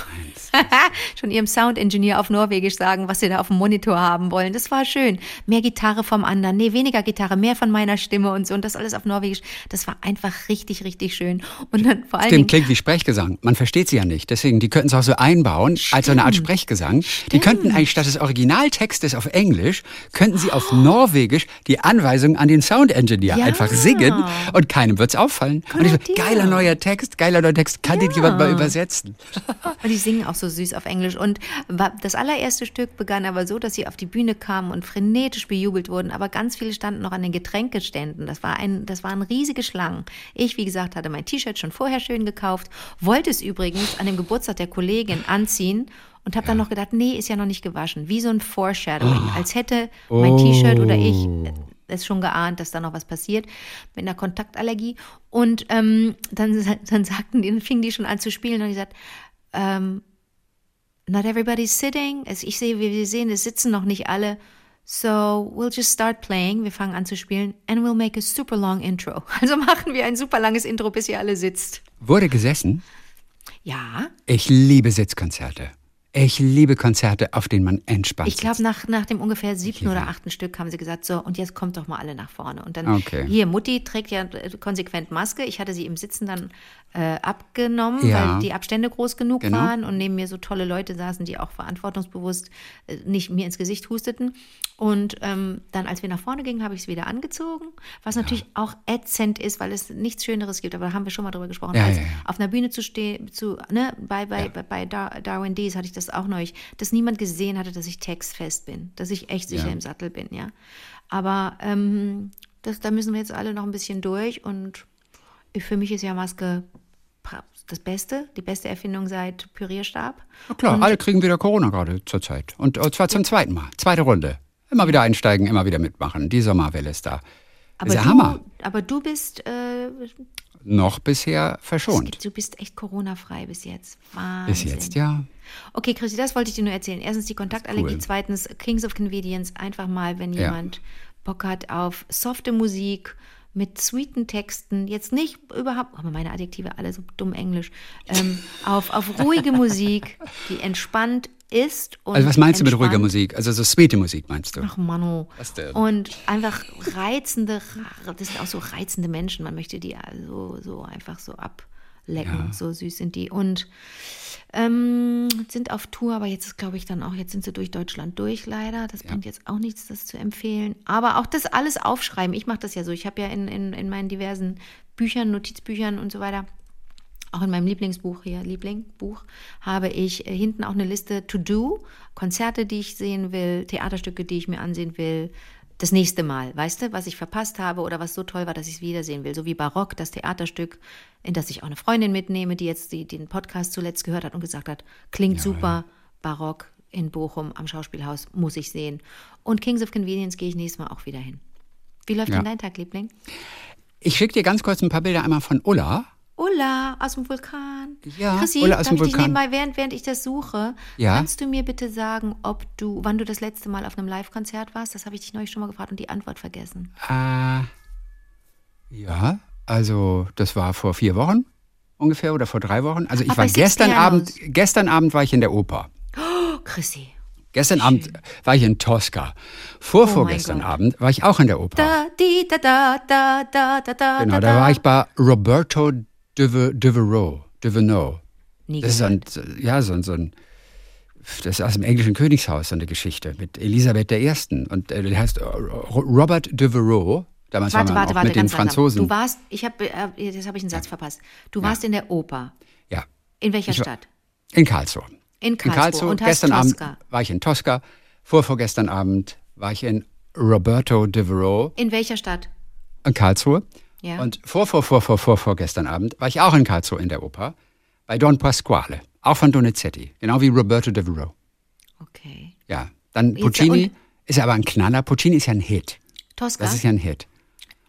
S2: *laughs* schon ihrem Sound-Engineer auf Norwegisch sagen, was sie da auf dem Monitor haben wollen. Das war schön. Mehr Gitarre vom anderen, nee, weniger Gitarre, mehr von meiner Stimme und so. Und das alles auf Norwegisch. Das war einfach richtig, richtig schön. Und dann vor allen
S1: Stimmt, klingt wie Sprechgesang. Man versteht sie ja nicht. Deswegen, die könnten es auch so einbauen, als so eine Art Sprechgesang. Die könnten eigentlich statt des Originaltextes auf Englisch, könnten sie auf Norwegisch die Anweisung an den Sound Engineer
S2: Ja.
S1: einfach singen und keinem wird's auffallen. Und ich so, geiler neuer Text, geiler neuer Text, kann den
S2: Ja.
S1: jemand mal übersetzen? *laughs*
S2: Und die singen auch so süß auf Englisch. Und das allererste Stück begann aber so, dass sie auf die Bühne kamen und frenetisch bejubelt wurden. Aber ganz viele standen noch an den Getränkeständen. Das, war ein, das waren riesige Schlangen. Ich, wie gesagt, hatte mein T-Shirt schon vorher schön gekauft, wollte es übrigens an dem Geburtstag der Kollegin anziehen. Und habe dann noch gedacht, nee, ist ja noch nicht gewaschen. Wie so ein Foreshadowing. Als hätte mein T-Shirt oder ich es schon geahnt, dass da noch was passiert mit einer Kontaktallergie. Und ähm, dann, dann sagten die, dann fingen die schon an zu spielen und die sagt, ähm, not everybody's sitting. Also ich sehe, wie wir sehen, es sitzen noch nicht alle. So we'll just start playing. Wir fangen an zu spielen and we'll make a super long intro. *laughs* Also machen wir ein super langes Intro, bis ihr alle sitzt.
S1: Wurde gesessen?
S2: Ja,
S1: Ich liebe Sitzkonzerte. Ich liebe Konzerte, auf denen man entspannt
S2: ich glaube, nach, nach dem ungefähr siebten oder achten Stück haben sie gesagt, so, und jetzt kommt doch mal alle nach vorne. Und dann,
S1: Okay.
S2: hier, Mutti trägt ja äh, konsequent Maske. Ich hatte sie im Sitzen dann äh, abgenommen,
S1: Ja.
S2: weil die Abstände groß genug
S1: Genau.
S2: waren und neben mir so tolle Leute saßen, die auch verantwortungsbewusst äh, nicht mir ins Gesicht husteten. Und ähm, dann, als wir nach vorne gingen, habe ich es wieder angezogen, was natürlich auch ätzend ist, weil es nichts Schöneres gibt, aber da haben wir schon mal drüber gesprochen,
S1: Ja,
S2: als
S1: ja, ja.
S2: auf einer Bühne zu stehen, zu, ne, bei, bei, bei, bei Dar Darwin Dees hatte ich das auch neulich, dass niemand gesehen hatte, dass ich textfest bin, dass ich echt sicher
S1: Ja.
S2: im Sattel bin, ja. Aber ähm, das, da müssen wir jetzt alle noch ein bisschen durch und für mich ist ja Maske das Beste, die beste Erfindung seit Pürierstab.
S1: Na klar, alle kriegen wieder Corona gerade zurzeit. Und äh, zwar zum zweiten Mal. Zweite Runde. Immer wieder einsteigen, immer wieder mitmachen. Die Sommerwelle ist da.
S2: Aber
S1: ist ja
S2: du,
S1: Hammer.
S2: aber du bist, äh,
S1: Noch bisher verschont.
S2: gibt- du bist echt Corona-frei bis jetzt. Wahnsinn.
S1: Bis jetzt, ja.
S2: Okay, Christi, das wollte ich dir nur erzählen. Erstens die Kontaktallergie,
S1: cool.
S2: zweitens Kings of Convenience. Einfach mal, wenn
S1: Ja.
S2: jemand Bock hat auf softe Musik mit sweeten Texten, jetzt nicht überhaupt, aber meine Adjektive alle so dumm Englisch, ähm, auf, auf ruhige Musik, die entspannt ist. Und
S1: Also was meinst du mit ruhiger
S2: entspannt-
S1: Musik? Also so sweete Musik meinst du?
S2: Ach Mano.
S1: Was denn?
S2: Und einfach reizende, das sind auch so reizende Menschen. Man möchte die also so einfach so ab, lecken. So süß sind die. Und ähm, sind auf Tour, aber jetzt ist, glaube ich, dann auch, jetzt sind sie durch Deutschland durch, leider. Das bringt jetzt auch nichts, das zu empfehlen. Aber auch das alles aufschreiben. Ich mache das ja so. Ich habe ja in, in, in meinen diversen Büchern, Notizbüchern und so weiter auch in meinem Lieblingsbuch hier, Lieblingbuch, habe ich äh, hinten auch eine Liste To Do, Konzerte, die ich sehen will, Theaterstücke, die ich mir ansehen will, das nächste Mal, weißt du, was ich verpasst habe oder was so toll war, dass ich es wiedersehen will. So wie Barock, das Theaterstück, in das ich auch eine Freundin mitnehme, die jetzt die, den Podcast zuletzt gehört hat und gesagt hat, klingt ja, super, ja. Barock in Bochum am Schauspielhaus, muss ich sehen. Und Kings of Convenience gehe ich nächstes Mal auch wieder hin. Wie läuft ja. denn dein Tag, Liebling?
S1: Ich schicke dir ganz kurz ein paar Bilder einmal von Ulla.
S2: Ulla aus dem Vulkan.
S1: Ja,
S2: Chrissy,
S1: Ulla aus dem
S2: ich
S1: Vulkan.
S2: dich nebenbei, während, während ich das suche,
S1: Ja.
S2: kannst du mir bitte sagen, ob du, wann du das letzte Mal auf einem Live-Konzert warst? Das habe ich dich neulich schon mal gefragt und die Antwort vergessen.
S1: Äh, ja, also das war vor vier Wochen ungefähr oder vor drei Wochen. Also ich
S2: Ach,
S1: war gestern. Abend, gestern Abend war ich in der Oper.
S2: Oh, Chrissy.
S1: Gestern Abend war ich in Tosca. Vorvorgestern
S2: Oh Gott.
S1: Abend war ich auch in der Oper.
S2: Da, di, da, da, da, da, da, da,
S1: genau,
S2: da,
S1: da war ich bei Roberto Dever- Devereaux.
S2: Nie
S1: Das ist ein, ja, so so ein, das ist aus dem englischen Königshaus, so eine Geschichte mit Elisabeth I. Und äh, der heißt äh, Ro- Robert Devereaux. Damals
S2: Warte,
S1: war man
S2: warte,
S1: auch
S2: warte,
S1: mit den
S2: ganz langsam.
S1: Franzosen.
S2: Du warst, ich habe, äh, jetzt habe ich einen Satz verpasst. Du warst in der Oper.
S1: ja,
S2: In welcher
S1: war-
S2: Stadt?
S1: in Karlsruhe.
S2: In Karlsruhe. Und heißt
S1: gestern Abend
S2: Tosca.
S1: war ich in Tosca. Vorvorgestern Abend war ich in Roberto Devereaux
S2: In welcher Stadt?
S1: in Karlsruhe.
S2: Ja.
S1: Und vor, vor, vor, vor, vor, vorgestern Abend war ich auch in Karlsruhe in der Oper. Bei Don Pasquale. Auch von Donizetti. Genau wie Roberto Devereaux.
S2: Okay.
S1: Ja. Dann
S2: Jetzt-
S1: Puccini
S2: und-
S1: ist aber ein Knaller. Puccini ist ja ein Hit.
S2: Tosca?
S1: Das ist ja ein Hit.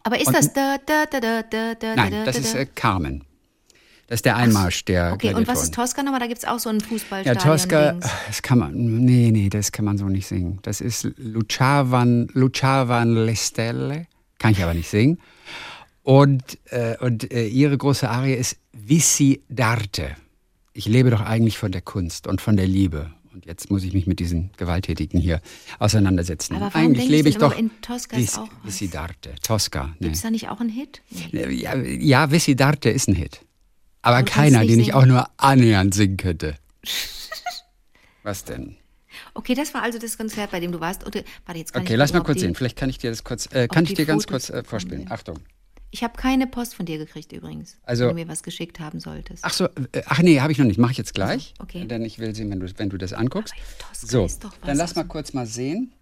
S2: Aber ist das da, da, da, da, da, da,
S1: Nein,
S2: da,
S1: das
S2: da,
S1: ist
S2: da?
S1: äh, Carmen. Das ist der Einmarsch der
S2: Okay, und was ist Tosca nochmal? Da gibt es auch so ein
S1: Ja,
S2: Fußballstadion.
S1: Tosca,
S2: Dings.
S1: das kann man, nee, nee, das kann man so nicht singen. Das ist Luciavan, Luciavan le Stelle, kann ich aber nicht singen. Und, äh, und äh, ihre große Arie ist Vissi d'arte. Ich lebe doch eigentlich von der Kunst und von der Liebe. Und jetzt muss ich mich mit diesen Gewalttätigen hier auseinandersetzen.
S2: Aber
S1: eigentlich
S2: ich
S1: lebe ich
S2: immer,
S1: doch
S2: in Tosca ist
S1: Vis-
S2: auch?
S1: Vissi d'arte, Tosca. Nee.
S2: Gibt es da nicht auch einen Hit? Nee.
S1: Ja, ja Vissi d'arte ist ein Hit. Aber
S2: du
S1: keiner, den ich
S2: singen.
S1: auch nur annähernd singen könnte. *laughs* Was denn?
S2: Okay, das war also das Konzert, bei dem du warst. Oder, warte,
S1: Okay,
S2: ich
S1: lass mal kurz sehen. Vielleicht kann ich dir das kurz, äh, kann ich dir ganz kurz äh, vorspielen. Achtung.
S2: Ich habe keine Post von dir gekriegt übrigens,
S1: Also-
S2: wenn du mir was geschickt haben solltest.
S1: Ach so, äh, ach nee, habe ich noch nicht. Mache ich jetzt gleich.
S2: okay.
S1: Denn ich will sehen, wenn du, wenn du das anguckst. So, dann lass mal kurz mal sehen.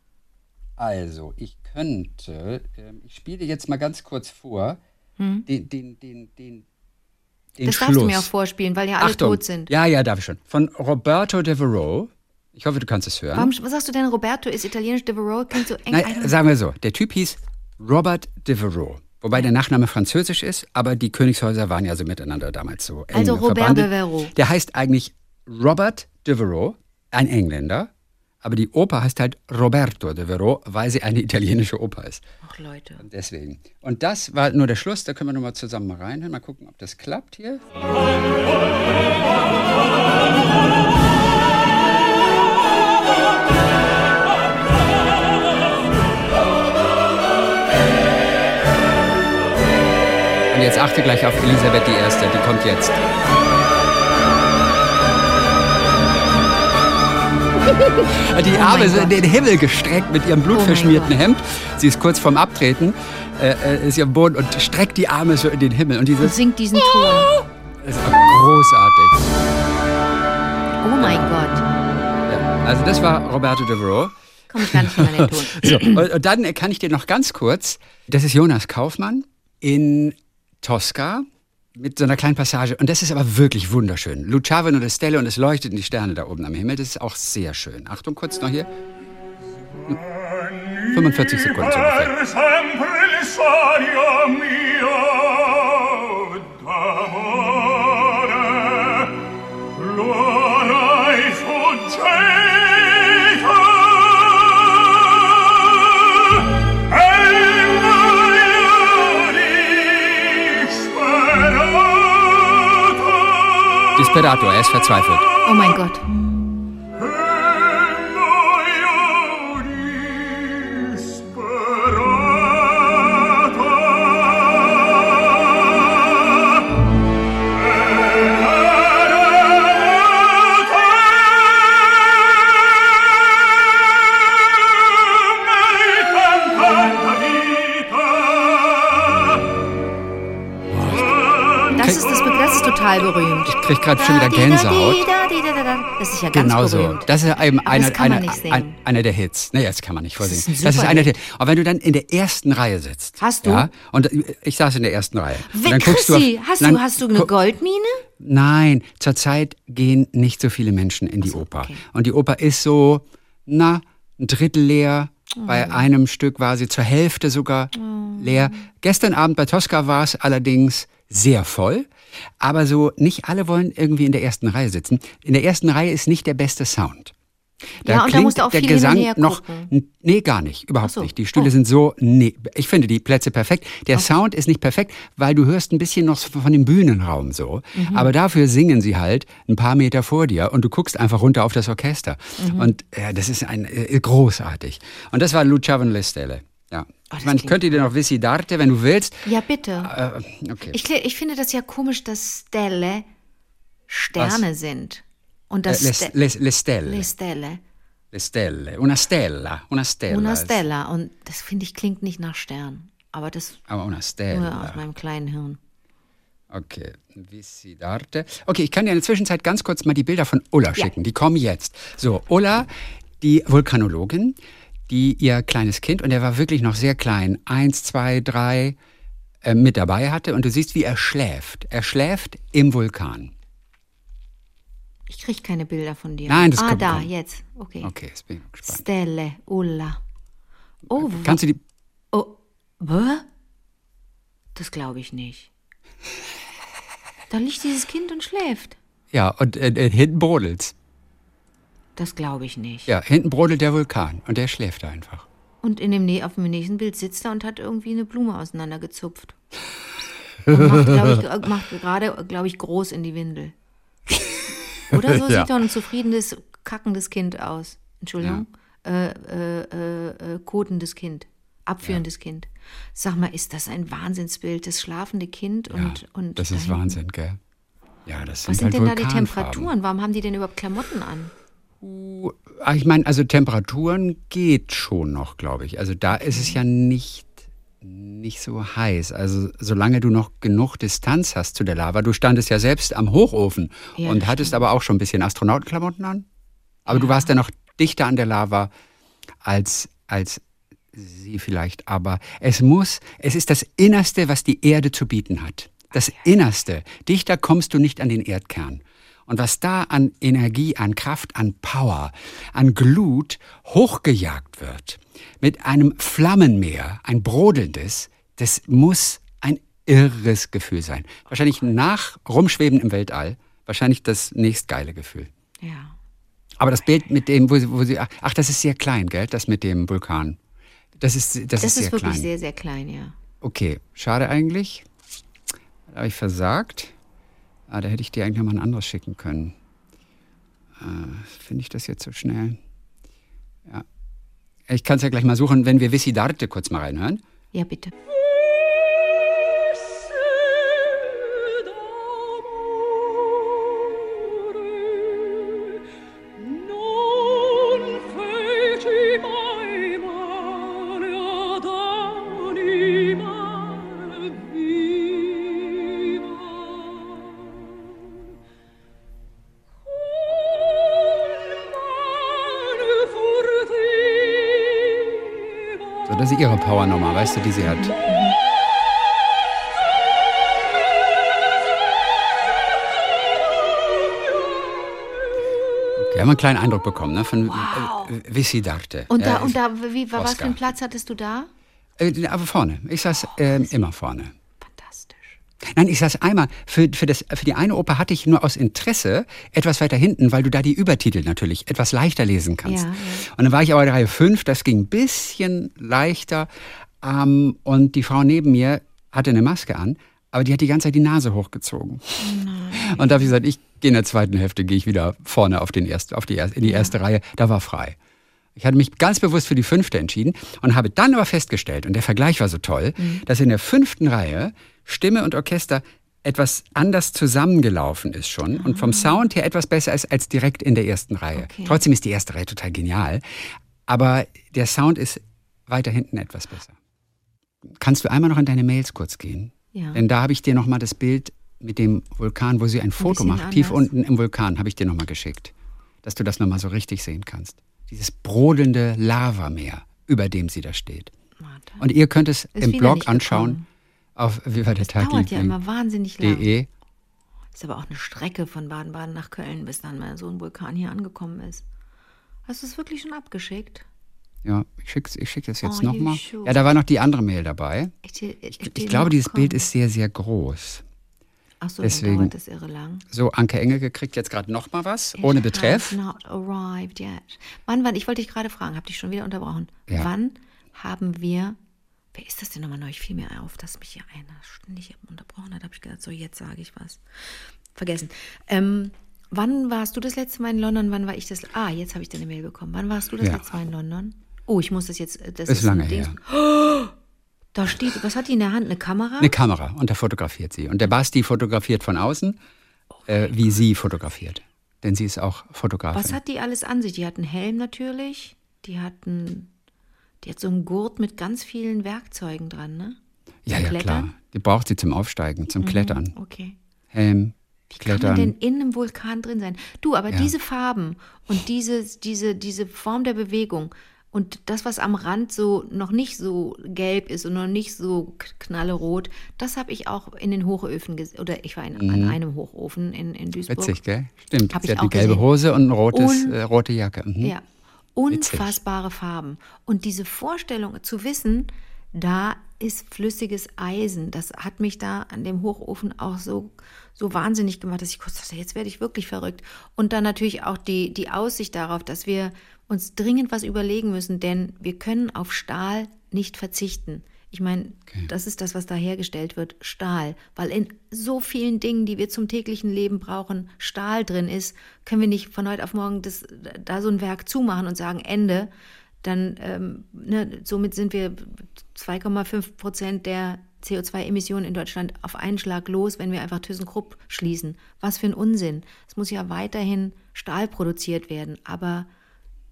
S1: Also, ich könnte, ähm, ich spiele jetzt mal ganz kurz vor, den, den, den, den, den
S2: Hm? das
S1: Schluss.
S2: darfst du mir auch vorspielen, weil ja alle
S1: Achtung.
S2: tot sind.
S1: Ja, ja, darf ich schon. Von Roberto Devereaux. Ich hoffe, du kannst es hören.
S2: Warum was sagst du denn, Roberto ist italienisch, Devereaux klingt so eng.
S1: Nein, sagen wir so, der Typ hieß Robert Devereaux. Wobei der Nachname französisch ist, aber die Königshäuser waren ja so miteinander damals so eng
S2: Also Robert
S1: verbandet.
S2: Devereux.
S1: Der heißt eigentlich Robert Devereaux, ein Engländer, aber die Oper heißt halt Roberto Devereaux, weil sie eine italienische Oper ist.
S2: Ach Leute.
S1: Und deswegen. Und das war nur der Schluss, da können wir nochmal zusammen mal reinhören, mal gucken, ob das klappt hier. Jetzt achte gleich auf Elisabeth I., die kommt jetzt. *laughs* Die Arme
S2: mein
S1: sind in den Himmel gestreckt mit ihrem blutverschmierten
S2: Gott.
S1: Hemd. Sie ist kurz vorm Abtreten, äh, äh, ist am Boden und streckt die Arme so in den Himmel. Und
S2: Und
S1: dieses
S2: singt diesen Ton.
S1: ist großartig.
S2: Oh mein Gott.
S1: Ja, also das war Roberto Devereaux.
S2: Komm ich gar nicht mehr an den *laughs* Ton.
S1: So, und, und dann kann ich dir noch ganz kurz, das ist Jonas Kaufmann in Tosca mit so einer kleinen Passage. Und das ist aber wirklich wunderschön. Luciavano und Stelle und es leuchteten die Sterne da oben am Himmel. Das ist auch sehr schön. Achtung, kurz noch hier. 45 Sekunden ungefähr.
S4: Disperato,
S1: er ist verzweifelt.
S2: Oh mein Gott. Das ist, das, das ist total berühmt.
S1: Ich krieg gerade schon wieder Gänsehaut.
S2: Das ist ja ganz
S1: Genau so.
S2: berühmt.
S1: Das ist eben einer,
S2: das kann man
S1: einer,
S2: nicht singen.
S1: ein, einer der Hits. Nee, das kann man nicht
S2: Das ist
S1: Das ist einer der. Aber wenn du dann in der ersten Reihe sitzt.
S2: Hast du?
S1: Ja, und ich saß in der ersten Reihe.
S2: Wie,
S1: dann guckst du auf-
S2: hast,
S1: dann
S2: du, hast du eine Goldmine?
S1: Nein, zurzeit gehen nicht so viele Menschen in die Oper.
S2: okay.
S1: Und die Oper ist so, na, ein Drittel leer. Bei
S2: Oh.
S1: einem Stück war sie zur Hälfte sogar leer. Gestern Abend bei Tosca war es allerdings sehr voll. Aber so, nicht alle wollen irgendwie in der ersten Reihe sitzen. In der ersten Reihe ist nicht der beste Sound.
S2: Ja, und da musst du auch
S1: der
S2: viel
S1: Gesang noch. Nee, gar nicht. Überhaupt
S2: so.
S1: nicht. Die Stühle
S2: Oh.
S1: sind so. Nee, ich finde die Plätze perfekt. Der Sound ist nicht perfekt, weil du hörst ein bisschen noch von dem Bühnenraum so.
S2: Mhm.
S1: Aber dafür singen sie halt ein paar Meter vor dir und du guckst einfach runter auf das Orchester.
S2: Mhm.
S1: Und ja, das ist ein, äh, großartig. Und das war Lucia von Le Stelle. Ja.
S2: Oh, klingt
S1: könnte dir noch Vissi Darte, wenn du willst.
S2: Ja, bitte.
S1: Äh, okay.
S2: Ich, ich finde das ja komisch, dass Stelle Sterne sind. Und
S1: Äh,
S2: das
S1: le, le, le Stelle.
S2: Le Stelle.
S1: Le Stelle. Una Stella. Una Stella.
S2: Una Stella. Und das finde ich klingt nicht nach Stern. Aber das
S1: Aber una
S2: nur
S1: Stella.
S2: aus meinem kleinen Hirn.
S1: Okay, Vissi d'arte. Okay, ich kann dir in der Zwischenzeit ganz kurz mal die Bilder von Ulla schicken. Die kommen jetzt. So, Ulla, die Vulkanologin, die ihr kleines Kind, und er war wirklich noch sehr klein, eins, zwei, drei, äh, mit dabei hatte. Und du siehst, wie er schläft. Er schläft im Vulkan.
S2: Ich kriege keine Bilder von dir.
S1: Nein, das
S2: Ah,
S1: kommt-
S2: da,
S1: kommt.
S2: jetzt. Okay.
S1: Okay, jetzt bin ich gespannt.
S2: Stelle, Ulla. Oh, wa-
S1: Kannst du die.
S2: oh, Bäh? Das glaube ich nicht. Da liegt dieses Kind und schläft.
S1: Ja, und äh, äh, hinten brodelt's.
S2: Das glaube ich nicht.
S1: Ja, hinten brodelt der Vulkan und der schläft einfach.
S2: Und in dem, auf dem nächsten Bild sitzt er und hat irgendwie eine Blume auseinandergezupft. *laughs* Und macht, glaube ich, äh, macht gerade, glaube ich, groß in die Windel. Oder so *laughs*
S1: Ja.
S2: sieht doch ein zufriedenes, kackendes Kind aus. Entschuldigung. Äh, äh, äh, äh, kotendes Kind. Abführendes Kind. Sag mal, ist das ein Wahnsinnsbild? Das schlafende Kind und.
S1: Ja,
S2: und
S1: das
S2: da
S1: ist Wahnsinn, gell? Ja, das sind
S2: Was sind
S1: halt
S2: denn da die. Temperaturen? Warum haben die denn überhaupt Klamotten an?
S1: Ah, Ich meine, also Temperaturen geht schon noch, glaube ich. Also da ist es ja nicht, nicht so heiß. Also solange du noch genug Distanz hast zu der Lava. Du standest ja selbst am Hochofen
S2: Ja,
S1: und hattest aber auch schon ein bisschen Astronautenklamotten an. Aber du warst ja noch dichter an der Lava als, als sie vielleicht. Aber es muss, es ist das Innerste, was die Erde zu bieten hat. Das Innerste. Dichter kommst du nicht an den Erdkern. Und was da an Energie, an Kraft, an Power, an Glut hochgejagt wird, mit einem Flammenmeer, ein brodelndes, das muss ein irres Gefühl sein. Wahrscheinlich nach Rumschweben im Weltall, wahrscheinlich das nächstgeile Gefühl.
S2: Ja.
S1: Aber das Bild mit dem, wo sie, wo sie ach, das ist sehr klein, gell? Das mit dem Vulkan. Das ist, das,
S2: Das
S1: ist sehr
S2: ist wirklich
S1: klein.
S2: sehr, sehr klein, ja.
S1: Okay, schade eigentlich. Habe ich versagt. Ah, da hätte ich dir eigentlich mal ein anderes schicken können. Äh, Finde ich das jetzt so schnell? Ja. Ich kann es ja gleich mal suchen, wenn wir Vissi Darte kurz mal reinhören.
S2: Ja, bitte.
S1: Ihre Powernummer, weißt du, die sie hat. Okay, haben wir einen kleinen Eindruck bekommen, ne? Von
S2: Wow.
S1: äh, Vissi Darte.
S2: Und da,
S1: Äh,
S2: und da wie, was für einen Platz hattest du da?
S1: Äh, aber vorne. Ich saß ähm, immer vorne. Nein, ich saß einmal, für, für, das, für die eine Oper hatte ich nur aus Interesse etwas weiter hinten, weil du da die Übertitel natürlich etwas leichter lesen kannst.
S2: Ja, ja.
S1: Und dann war ich aber in Reihe 5, das ging ein bisschen leichter. Ähm, und die Frau neben mir hatte eine Maske an, aber die hat die ganze Zeit die Nase hochgezogen. Und da habe ich gesagt, ich gehe in der zweiten Hälfte, gehe ich wieder vorne auf, den erst, auf die, erste, in die erste Reihe. Da war frei. Ich hatte mich ganz bewusst für die fünfte entschieden und habe dann aber festgestellt, und der Vergleich war so toll,
S2: Mhm.
S1: dass in der fünften Reihe Stimme und Orchester etwas anders zusammengelaufen ist schon und vom Sound her etwas besser ist als direkt in der ersten Reihe.
S2: Ah. Okay.
S1: Trotzdem ist die erste Reihe total genial, aber der Sound ist weiter hinten etwas besser. Kannst du einmal noch in deine Mails kurz gehen?
S2: Ja.
S1: Denn da habe ich dir noch mal das Bild mit dem Vulkan, wo sie ein Foto
S2: bisschen
S1: macht, tief
S2: anders.
S1: unten im Vulkan, habe ich dir nochmal geschickt. Dass du das nochmal so richtig sehen kannst. Dieses brodelnde Lavameer, über dem sie da steht.
S2: Warte.
S1: Und ihr könnt es
S2: Ist
S1: im Blog anschauen auf wie war der
S2: Das
S1: Tag
S2: dauert ja immer wahnsinnig lang.
S1: De.
S2: Ist aber auch eine Strecke von Baden-Baden nach Köln, bis dann mal so ein Vulkan hier angekommen ist. Hast du es wirklich schon abgeschickt?
S1: Ja, ich schicke ich schick das jetzt
S2: Oh,
S1: nochmal. Ja, da war noch die andere Mail dabei.
S2: Ich, ich,
S1: Ich, ich glaube, dieses Bild ist sehr, sehr groß.
S2: Achso,
S1: deswegen-
S2: dann dauert das irre lang.
S1: So, Anke Engelke kriegt jetzt gerade nochmal was, ohne
S2: It
S1: Betreff.
S2: has not arrived yet. Wann, wann, ich wollte dich gerade fragen, habe dich schon wieder unterbrochen.
S1: Ja.
S2: Wann haben wir, wer ist das denn nochmal neu? Ich fiel mir auf, dass mich hier einer ständig unterbrochen hat. habe ich gedacht, so jetzt sage ich was. Vergessen. Ähm, wann warst du das letzte Mal in London? Wann war ich das? Ah, jetzt habe ich deine Mail bekommen. Wann warst du das
S1: Ja.
S2: letzte Mal in London? Oh, ich muss das jetzt. Das
S1: Ist
S2: ein
S1: lange
S2: Ding.
S1: her. *gasps*
S2: Da steht, was hat die in der Hand? Eine Kamera?
S1: Eine Kamera und da fotografiert sie. Und der Basti fotografiert von außen, äh, wie sie fotografiert. Denn sie ist auch Fotografin.
S2: Was hat die alles an sich? Die hat einen Helm natürlich. Die hat, einen, die hat so einen Gurt mit ganz vielen Werkzeugen dran, ne?
S1: ja,
S2: Zum
S1: ja,
S2: Klettern?
S1: klar. Die braucht sie zum Aufsteigen, zum Klettern.
S2: Okay.
S1: Helm,
S2: Wie kann
S1: Klettern.
S2: man denn in einem Vulkan drin sein? Du, aber diese Farben und diese, diese, diese Form der Bewegung und das, was am Rand so noch nicht so gelb ist und noch nicht so knallerot, das habe ich auch in den Hochöfen gesehen. Oder ich war in, an einem Hochofen in, in Duisburg.
S1: Mhm. Witzig, gell? Stimmt.
S2: Hab ich
S1: eine
S2: auch
S1: gelbe
S2: gesehen.
S1: Hose und eine rotes,
S2: Un-
S1: äh, rote Jacke. Mhm.
S2: Ja, unfassbare Farben. Und diese Vorstellung zu wissen, da ist flüssiges Eisen, das hat mich da an dem Hochofen auch so, so wahnsinnig gemacht, dass ich kurz dachte, jetzt werde ich wirklich verrückt. Und dann natürlich auch die, die Aussicht darauf, dass wir uns dringend was überlegen müssen, denn wir können auf Stahl nicht verzichten. Ich meine, das ist das, was da hergestellt wird, Stahl. Weil in so vielen Dingen, die wir zum täglichen Leben brauchen, Stahl drin ist, können wir nicht von heute auf morgen das, da so ein Werk zumachen und sagen, Ende. Dann, ähm, ne, somit sind wir 2,5 Prozent der CO2-Emissionen in Deutschland auf einen Schlag los, wenn wir einfach ThyssenKrupp schließen. Was für ein Unsinn. Es muss ja weiterhin Stahl produziert werden. Aber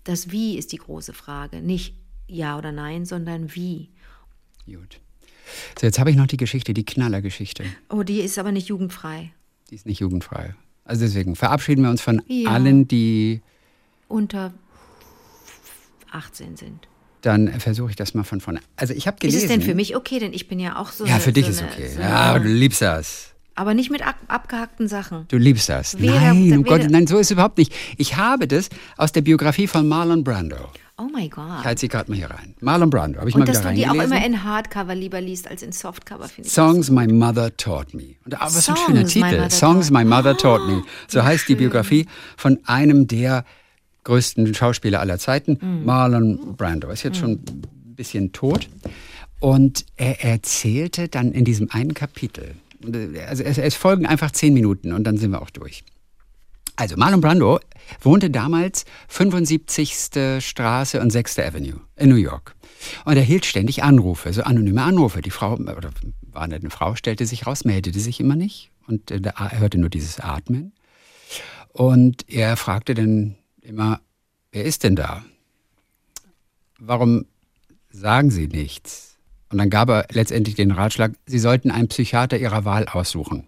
S2: das Wie ist die große Frage. Nicht Ja oder Nein, sondern Wie.
S1: Gut. So, jetzt habe ich noch die Geschichte, die Knallergeschichte.
S2: Oh, die ist aber nicht jugendfrei.
S1: Die ist nicht jugendfrei. Also deswegen verabschieden wir uns von
S2: Ja.
S1: allen, die
S2: Unter 18 sind.
S1: dann versuche ich das mal von vorne. Also ich habe
S2: Ist
S1: gelesen.
S2: es denn für mich okay? Denn ich bin ja auch so.
S1: Ja,
S2: eine-
S1: für dich
S2: so
S1: ist okay.
S2: So
S1: Ja, du liebst das.
S2: Aber nicht mit ab, abgehackten Sachen.
S1: Du liebst das.
S2: Weder-
S1: nein, um Gott, nein, so ist es überhaupt nicht. Ich habe das aus der Biografie von Marlon Brando.
S2: Oh mein Gott.
S1: Ich halte sie gerade mal hier rein. Marlon Brando, habe ich mal
S2: Und dass
S1: wieder
S2: du die auch
S1: reingelesen.
S2: immer in Hardcover lieber liest als in Softcover, finde ich.
S1: Songs My Mother Taught Me. Und ah, was für ein
S2: Songs
S1: schöner
S2: My
S1: Titel.
S2: Mother
S1: Songs
S2: Taught-
S1: My Mother Taught Me. *gasps* So heißt die
S2: schön.
S1: Biografie von einem der größten Schauspieler aller Zeiten,
S2: Mm.
S1: Marlon Brando. Ist jetzt schon ein bisschen tot. Und er erzählte dann in diesem einen Kapitel, also es, es folgen einfach zehn Minuten und dann sind wir auch durch. Also Marlon Brando wohnte damals 75. Straße und 6. Avenue in New York. Und er hielt ständig Anrufe, so anonyme Anrufe. Die Frau, oder war eine Frau, stellte sich raus, meldete sich immer nicht. Und äh, er hörte nur dieses Atmen. Und er fragte dann immer, wer ist denn da? Warum sagen Sie nichts? Und dann gab er letztendlich den Ratschlag, Sie sollten einen Psychiater Ihrer Wahl aussuchen.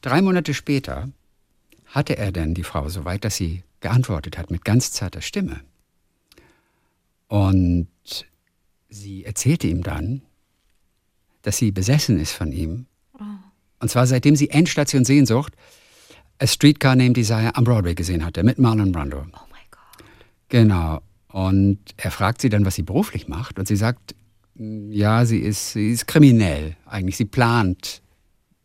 S1: Drei Monate später hatte er denn die Frau so weit, dass sie geantwortet hat mit ganz zarter Stimme. Und sie erzählte ihm dann, dass sie besessen ist von ihm. Und zwar seitdem sie Endstation Sehnsucht, A Streetcar Named Desire am Broadway gesehen hatte, mit Marlon Brando.
S2: Oh mein Gott.
S1: Genau. Und er fragt sie dann, was sie beruflich macht. Und sie sagt, "Mm, ja, sie ist, sie ist kriminell eigentlich. Sie plant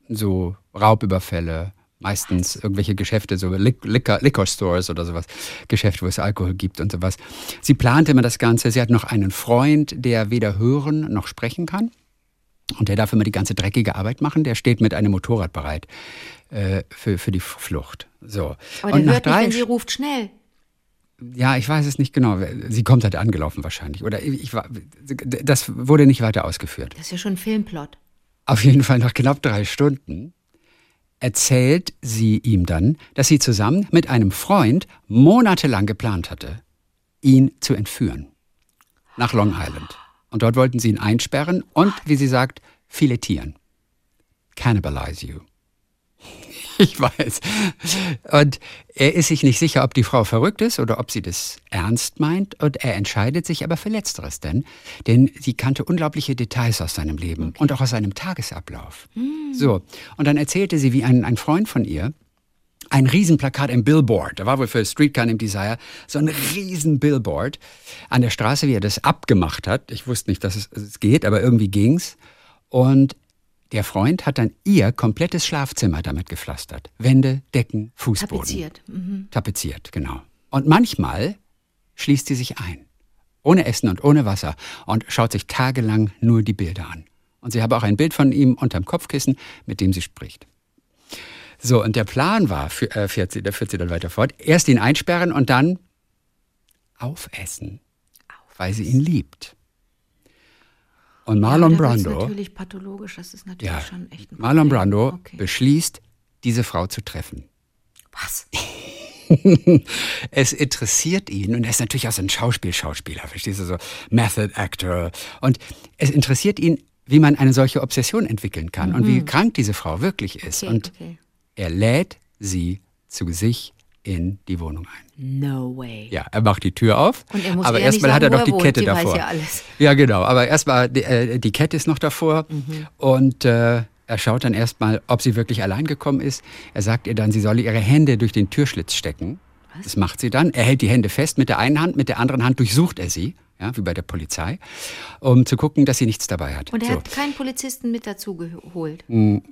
S1: so Raubüberfälle, meistens irgendwelche Geschäfte, so Liquor, Liquor Stores oder sowas, Geschäfte, wo es Alkohol gibt und sowas. Sie plante immer das Ganze. Sie hat noch einen Freund, der weder hören noch sprechen kann. Und der darf immer die ganze dreckige Arbeit machen. Der steht mit einem Motorrad bereit äh, für, für die Flucht. So.
S2: Aber
S1: und
S2: der
S1: nach
S2: hört nicht, wenn sie ruft, schnell.
S1: Ja, ich weiß es nicht genau. Sie kommt halt angelaufen wahrscheinlich. Oder ich war, das wurde nicht weiter ausgeführt.
S2: Das ist ja schon ein Filmplot.
S1: Auf jeden Fall nach knapp drei Stunden erzählt sie ihm dann, dass sie zusammen mit einem Freund monatelang geplant hatte, ihn zu entführen. Nach Long Island. Und dort wollten sie ihn einsperren und, wie sie sagt, filetieren. Cannibalize you. *laughs* Ich weiß. Und er ist sich nicht sicher, ob die Frau verrückt ist oder ob sie das ernst meint. Und er entscheidet sich aber für Letzteres denn. Denn sie kannte unglaubliche Details aus seinem Leben und auch aus seinem Tagesablauf. So. Und dann erzählte sie, wie ein, ein Freund von ihr ein Riesenplakat im Billboard. Da war wohl für Streetcar im Desire so ein riesen Billboard an der Straße, wie er das abgemacht hat. Ich wusste nicht, dass es, es geht, aber irgendwie ging's. Und der Freund hat dann ihr komplettes Schlafzimmer damit gepflastert. Wände, Decken, Fußboden.
S2: Tapeziert. Mhm.
S1: Tapeziert, genau. Und manchmal schließt sie sich ein. Ohne Essen und ohne Wasser. Und schaut sich tagelang nur die Bilder an. Und sie habe auch ein Bild von ihm unterm Kopfkissen, mit dem sie spricht. So, und der Plan war, für, äh, fährt sie, da führt sie dann weiter fort, erst ihn einsperren und dann aufessen, weil sie ihn liebt. Und Marlon
S2: ja, da wird's
S1: Brando,
S2: natürlich pathologisch, das ist natürlich
S1: ja,
S2: schon echt ein
S1: Marlon. Brando
S2: Okay.
S1: beschließt, diese Frau zu treffen.
S2: Was? *laughs*
S1: es interessiert ihn und er ist natürlich auch so ein Schauspiel-Schauspieler, verstehst du, so Method Actor. Und es interessiert ihn, wie man eine solche Obsession entwickeln kann und wie krank diese Frau wirklich ist.
S2: Mhm. Okay,
S1: und
S2: okay.
S1: er lädt sie zu sich in die Wohnung ein.
S2: No way.
S1: Ja, er macht die Tür auf.
S2: Und er muss
S1: aber erstmal hat er
S2: wo
S1: die
S2: wohnt.
S1: Kette
S2: weiß
S1: davor.
S2: ja alles.
S1: Ja, genau. Aber erstmal die, äh, die Kette ist noch davor
S2: Mhm.
S1: und äh, er schaut dann erstmal, ob sie wirklich allein gekommen ist. Er sagt ihr dann, sie solle ihre Hände durch den Türschlitz stecken. Das macht sie dann. Er hält die Hände fest mit der einen Hand, mit der anderen Hand durchsucht er sie, ja, wie bei der Polizei, um zu gucken, dass sie nichts dabei hat.
S2: Und er
S1: So.
S2: hat keinen Polizisten mit dazu geholt.
S1: Und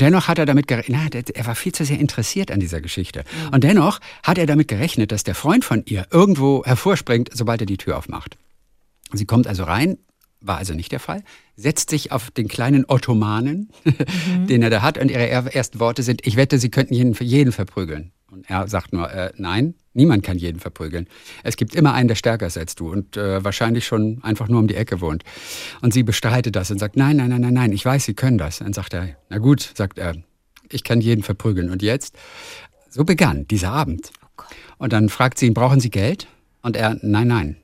S1: dennoch hat er damit gerechnet, er war viel zu sehr interessiert an dieser Geschichte. Und dennoch hat er damit gerechnet, dass der Freund von ihr irgendwo hervorspringt, sobald er die Tür aufmacht. Sie kommt also rein, war also nicht der Fall, setzt sich auf den kleinen Ottomanen, *laughs* den er da hat, und ihre er- ersten Worte sind, ich wette, sie könnten jeden, jeden verprügeln. Und er sagt nur, äh, nein, niemand kann jeden verprügeln. Es gibt immer einen, der stärker ist als du und äh, wahrscheinlich schon einfach nur um die Ecke wohnt. Und sie bestreitet das und sagt, nein, nein, nein, nein, nein, ich weiß, sie können das. Dann sagt er, na gut, sagt er, ich kann jeden verprügeln. Und jetzt, so begann dieser Abend. Und dann fragt sie ihn, brauchen Sie Geld? Und er, nein, nein.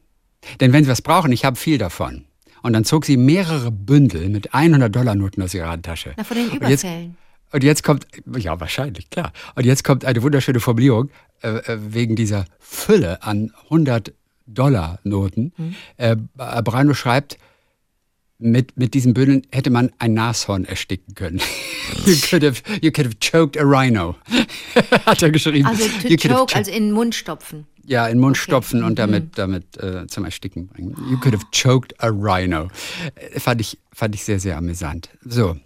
S1: Denn wenn Sie was brauchen, ich habe viel davon. Und dann zog sie mehrere Bündel mit 100-Dollar-Noten aus ihrer Handtasche.
S2: Na, von den
S1: Und jetzt,
S2: Überfällen.
S1: und jetzt kommt, ja, wahrscheinlich, klar. Und jetzt kommt eine wunderschöne Formulierung äh, äh, wegen dieser Fülle an 100-Dollar-Noten.
S2: Mhm.
S1: Äh, Brando schreibt, mit, mit diesen Bündeln hätte man ein Nashorn ersticken können. *laughs* you, could have, you could have choked a rhino, *laughs* hat er geschrieben.
S2: Also to
S1: You
S2: choke,
S1: cho-
S2: also in den Mund stopfen.
S1: Ja, in den Mund
S2: Okay.
S1: stopfen und
S2: Mhm.
S1: damit, damit äh, zum Ersticken bringen. You could have choked a rhino. Äh, fand, ich, fand ich sehr, sehr amüsant. So.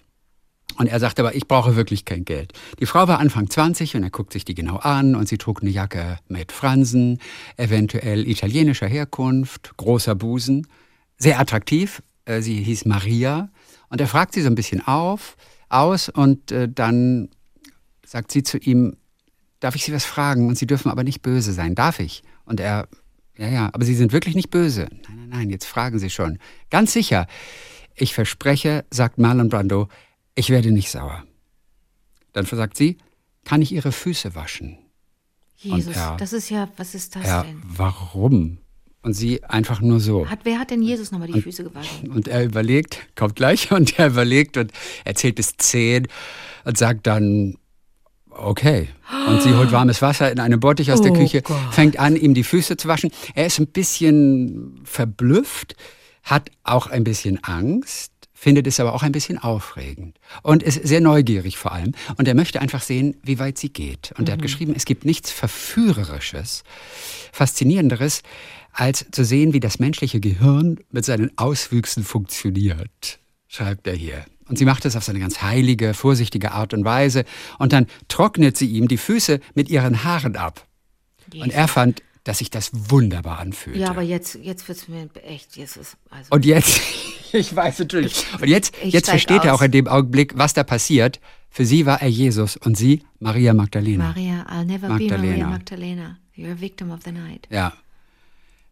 S1: Und er sagte aber, ich brauche wirklich kein Geld. Die Frau war Anfang 20 und er guckt sich die genau an und sie trug eine Jacke mit Fransen, eventuell italienischer Herkunft, großer Busen, sehr attraktiv. Äh, Sie hieß Maria und er fragt sie so ein bisschen auf, aus und äh, dann sagt sie zu ihm, darf ich Sie was fragen? Und Sie dürfen aber nicht böse sein. Darf ich? Und er, ja, ja, aber Sie sind wirklich nicht böse. Nein, nein, nein, jetzt fragen Sie schon. Ganz sicher. Ich verspreche, sagt Marlon Brando, ich werde nicht sauer. Dann sagt sie, kann ich Ihre Füße waschen?
S2: Jesus,
S1: er-
S2: das ist ja, was ist das
S1: Ja,
S2: denn?
S1: warum? Und sie einfach nur so.
S2: Hat, wer hat denn Jesus nochmal die Füße gewaschen?
S1: Und er überlegt, kommt gleich, *laughs* und er überlegt und er zählt bis zehn und sagt dann, okay. Und sie holt warmes Wasser in eine Bottich aus der
S2: Oh
S1: Küche,
S2: Gott.
S1: fängt an, ihm die Füße zu waschen. Er ist ein bisschen verblüfft, hat auch ein bisschen Angst, findet es aber auch ein bisschen aufregend und ist sehr neugierig vor allem. Und er möchte einfach sehen, wie weit sie geht. Und er hat geschrieben, es gibt nichts Verführerisches, Faszinierenderes, als zu sehen, wie das menschliche Gehirn mit seinen Auswüchsen funktioniert, schreibt er hier. Und sie macht es auf so eine ganz heilige, vorsichtige Art und Weise. Und dann trocknet sie ihm die Füße mit ihren Haaren ab. Und er fand, dass sich das wunderbar anfühlte.
S2: Ja, aber jetzt, jetzt wird es mir echt, jetzt ist, also,
S1: Und jetzt, *laughs* ich weiß natürlich, und jetzt,
S2: Ich
S1: jetzt versteht er
S2: aus.
S1: auch in dem Augenblick, was da passiert. Für sie war er Jesus und sie Maria Magdalena.
S2: Maria, I'll never be
S1: Magdalena.
S2: Maria Magdalena. You're a victim of the night.
S1: Ja.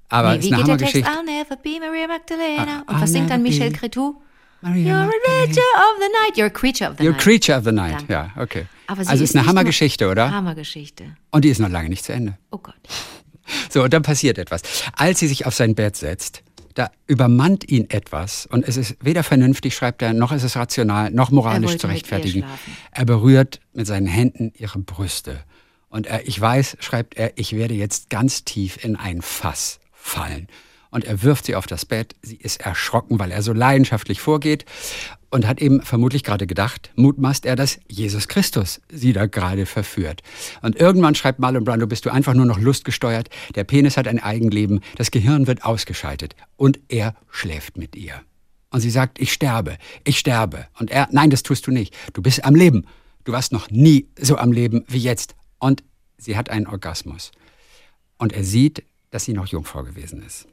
S1: Aber
S2: Nee, wie geht der Text? I'll never be Maria Magdalena.
S1: Ah,
S2: Und was singt dann Michel
S1: be
S2: Cretou?
S1: Maria
S2: You're a creature of the night. You're a creature of the
S1: You're a
S2: night.
S1: creature of the night.
S2: Danke.
S1: Ja, okay.
S2: Aber sie
S1: also es ist eine Hammergeschichte, oder?
S2: Hammergeschichte.
S1: Und die ist noch lange nicht zu Ende.
S2: Oh Gott. *laughs*
S1: So, und dann passiert etwas. Als sie sich auf sein Bett setzt, da übermannt ihn etwas und es ist weder vernünftig, schreibt er, noch ist es rational, noch moralisch zu rechtfertigen. Er berührt mit seinen Händen ihre Brüste. Und er, ich weiß, schreibt er, ich werde jetzt ganz tief in ein Fass fallen. Und er wirft sie auf das Bett. Sie ist erschrocken, weil er so leidenschaftlich vorgeht und hat eben vermutlich gerade gedacht, mutmaßt er, dass Jesus Christus sie da gerade verführt. Und irgendwann schreibt Marlon Brando, bist du einfach nur noch lustgesteuert, der Penis hat ein Eigenleben, das Gehirn wird ausgeschaltet und er schläft mit ihr. Und sie sagt, ich sterbe, ich sterbe. Und er, nein, das tust du nicht. Du bist am Leben. Du warst noch nie so am Leben wie jetzt. Und sie hat einen Orgasmus. Und er sieht, dass sie noch Jungfrau gewesen ist.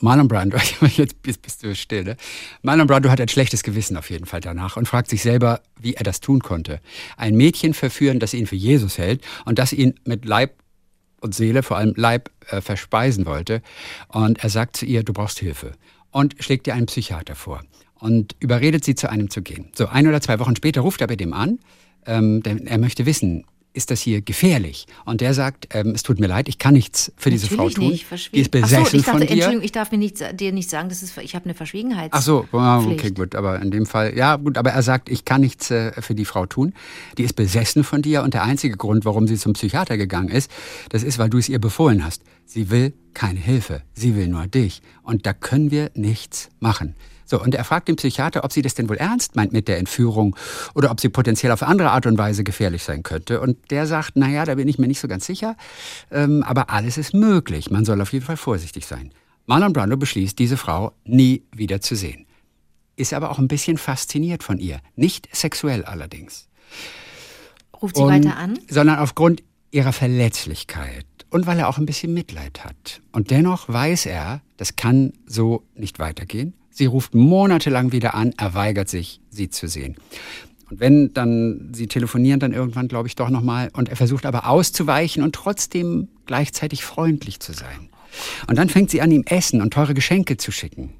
S1: Marlon Brando, *laughs* jetzt bist, du still, ne? Marlon Brando hat ein schlechtes Gewissen auf jeden Fall danach und fragt sich selber, wie er das tun konnte. Ein Mädchen verführen, das ihn für Jesus hält und das ihn mit Leib und Seele, vor allem Leib, äh, verspeisen wollte. Und er sagt zu ihr, du brauchst Hilfe. Und schlägt ihr einen Psychiater vor und überredet sie, zu einem zu gehen. So, ein oder zwei Wochen später ruft er bei dem an, ähm, denn er möchte wissen, ist das hier gefährlich? Und der sagt, ähm, es tut mir leid, ich kann nichts für diese Frau
S2: Natürlich
S1: tun.
S2: nicht,
S1: Die ist besessen
S2: so, ich dachte,
S1: von dir.
S2: Entschuldigung, ich darf mir nicht, dir nicht sagen, das ist, ich habe eine Verschwiegenheit.
S1: Ach so, ah, okay, gut, aber in dem Fall, ja, gut, aber er sagt, ich kann nichts äh, für die Frau tun. Die ist besessen von dir und der einzige Grund, warum sie zum Psychiater gegangen ist, das ist, weil du es ihr befohlen hast. Sie will keine Hilfe, sie will nur dich und da können wir nichts machen. So, und er fragt den Psychiater, ob sie das denn wohl ernst meint mit der Entführung oder ob sie potenziell auf andere Art und Weise gefährlich sein könnte. Und der sagt, naja, da bin ich mir nicht so ganz sicher, ähm, aber alles ist möglich. Man soll auf jeden Fall vorsichtig sein. Marlon Brando beschließt, diese Frau nie wieder zu sehen ist aber auch ein bisschen fasziniert von ihr. Nicht sexuell allerdings.
S2: Ruft sie
S1: Und-
S2: weiter an?
S1: Sondern aufgrund ihrer Verletzlichkeit und weil er auch ein bisschen Mitleid hat. Und dennoch weiß er, das kann so nicht weitergehen. Sie ruft monatelang wieder an, er weigert sich, sie zu sehen. Und wenn dann, sie telefonieren dann irgendwann, glaube ich, doch nochmal. Und er versucht aber auszuweichen und trotzdem gleichzeitig freundlich zu sein. Und dann fängt sie an, ihm Essen und teure Geschenke zu schicken.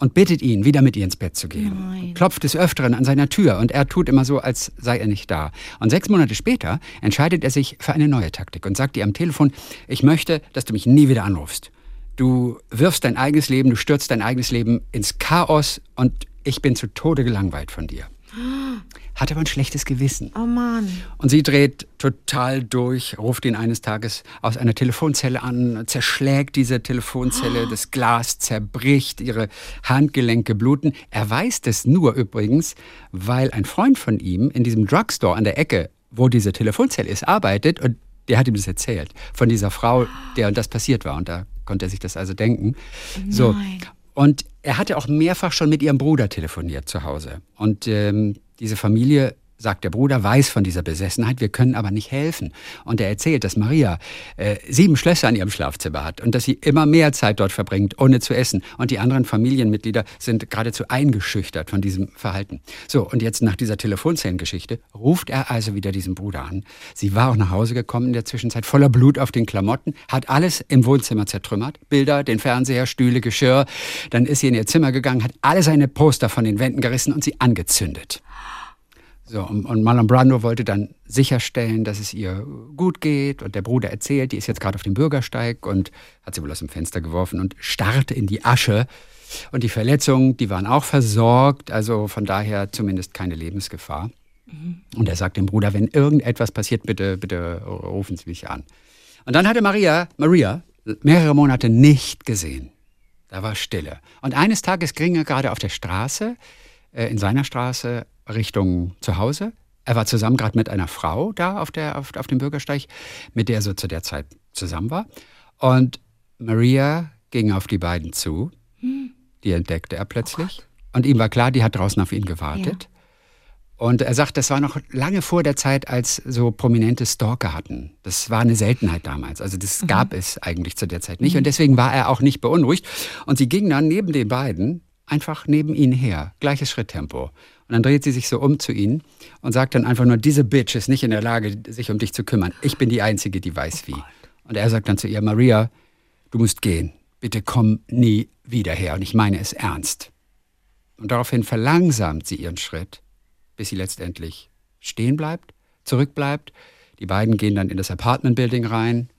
S1: Und bittet ihn, wieder mit ihr ins Bett zu gehen.
S2: Nein.
S1: Klopft des Öfteren an seiner Tür und er tut immer so, als sei er nicht da. Und sechs Monate später entscheidet er sich für eine neue Taktik und sagt ihr am Telefon, ich möchte, dass du mich nie wieder anrufst. Du wirfst dein eigenes Leben, du stürzt dein eigenes Leben ins Chaos und ich bin zu Tode gelangweilt von dir. *gasps* Hat aber ein schlechtes Gewissen.
S2: Oh Mann.
S1: Und sie dreht total durch, ruft ihn eines Tages aus einer Telefonzelle an, zerschlägt diese Telefonzelle, *gasps* das Glas zerbricht, ihre Handgelenke bluten. Er weiß das nur übrigens, weil ein Freund von ihm in diesem Drugstore an der Ecke, wo diese Telefonzelle ist, arbeitet und der hat ihm das erzählt. Von dieser Frau, der und das passiert war. Und da konnte er sich das also denken. So.
S2: Nein.
S1: Und er hatte auch mehrfach schon mit ihrem Bruder telefoniert zu Hause. Und ähm, diese Familie, sagt der Bruder, weiß von dieser Besessenheit, wir können aber nicht helfen. Und er erzählt, dass Maria äh, sieben Schlösser in ihrem Schlafzimmer hat und dass sie immer mehr Zeit dort verbringt, ohne zu essen. Und die anderen Familienmitglieder sind geradezu eingeschüchtert von diesem Verhalten. So, und jetzt nach dieser Telefonzellengeschichte ruft er also wieder diesen Bruder an. Sie war auch nach Hause gekommen in der Zwischenzeit, voller Blut auf den Klamotten, hat alles im Wohnzimmer zertrümmert. Bilder, den Fernseher, Stühle, Geschirr. Dann ist sie in ihr Zimmer gegangen, hat alle seine Poster von den Wänden gerissen und sie angezündet. So, und, und Marlon Brando wollte dann sicherstellen, dass es ihr gut geht. Und der Bruder erzählt, die ist jetzt gerade auf dem Bürgersteig und hat sie wohl aus dem Fenster geworfen und starrte in die Asche. Und die Verletzungen, die waren auch versorgt, also von daher zumindest keine Lebensgefahr. Und er sagt dem Bruder, wenn irgendetwas passiert, bitte, bitte rufen Sie mich an. Und dann hatte Maria, Maria mehrere Monate nicht gesehen. Da war Stille. Und eines Tages ging er gerade auf der Straße, äh, in seiner Straße, Richtung zu Hause. Er war zusammen gerade mit einer Frau da auf, der, auf, auf dem Bürgersteig, mit der er so zu der Zeit zusammen war. Und Maria ging auf die beiden zu. Die entdeckte er plötzlich. Und ihm war klar, die hat draußen auf ihn gewartet. Und er sagt, das war noch lange vor der Zeit, als so prominente Stalker hatten. Das war eine Seltenheit damals. Also das gab es eigentlich zu der Zeit nicht. Und deswegen war er auch nicht beunruhigt. Und sie ging dann neben den beiden einfach neben ihn her. Gleiches Schritttempo. Und dann dreht sie sich so um zu ihnen und sagt dann einfach nur, diese Bitch ist nicht in der Lage, sich um dich zu kümmern. Ich bin die Einzige, die weiß wie. Und er sagt dann zu ihr, Maria, du musst gehen. Bitte komm nie wieder her. Und ich meine es ernst. Und daraufhin verlangsamt sie ihren Schritt, bis sie letztendlich stehen bleibt, zurückbleibt. Die beiden gehen dann in das Apartment-Building rein.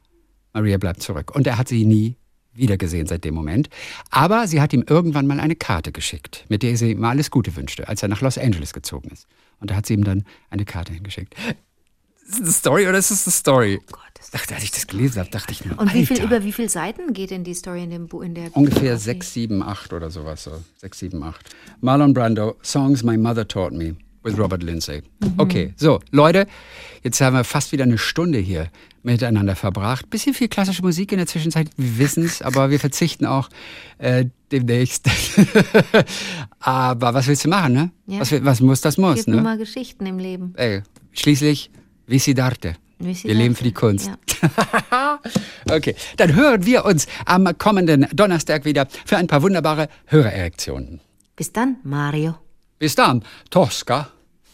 S1: Maria bleibt zurück. Und er hat sie nie wiedergesehen seit dem Moment. Aber sie hat ihm irgendwann mal eine Karte geschickt, mit der sie ihm alles Gute wünschte, als er nach Los Angeles gezogen ist. Und da hat sie ihm dann eine Karte hingeschickt. Ist das eine Story oder ist das eine Story?
S2: Oh Gott, das
S1: dachte, als ich das gelesen habe, dachte ich mir,
S2: Und wie viel, über wie viele Seiten geht denn die Story in dem Buch? In der
S1: Ungefähr
S2: Biografie?
S1: sechs, sieben, acht oder sowas. So. Sechs, sieben, acht. Marlon Brando, Songs My Mother Taught Me with Robert Lindsay. Okay, so, Leute, jetzt haben wir fast wieder eine Stunde hier miteinander verbracht. Bisschen viel klassische Musik in der Zwischenzeit, wir wissen es, *laughs* aber wir verzichten auch äh, demnächst. *laughs* aber was willst du machen, ne?
S2: Ja.
S1: Was, was muss, das muss,
S2: Gibt nur
S1: ne?
S2: mal Geschichten im Leben.
S1: Ey, schließlich, Visidarte. Wir leben für die Kunst.
S2: Ja. *laughs*
S1: Okay, dann hören wir uns am kommenden Donnerstag wieder für ein paar wunderbare Hörererektionen.
S2: Bis dann, Mario.
S1: Bis dann, Tosca.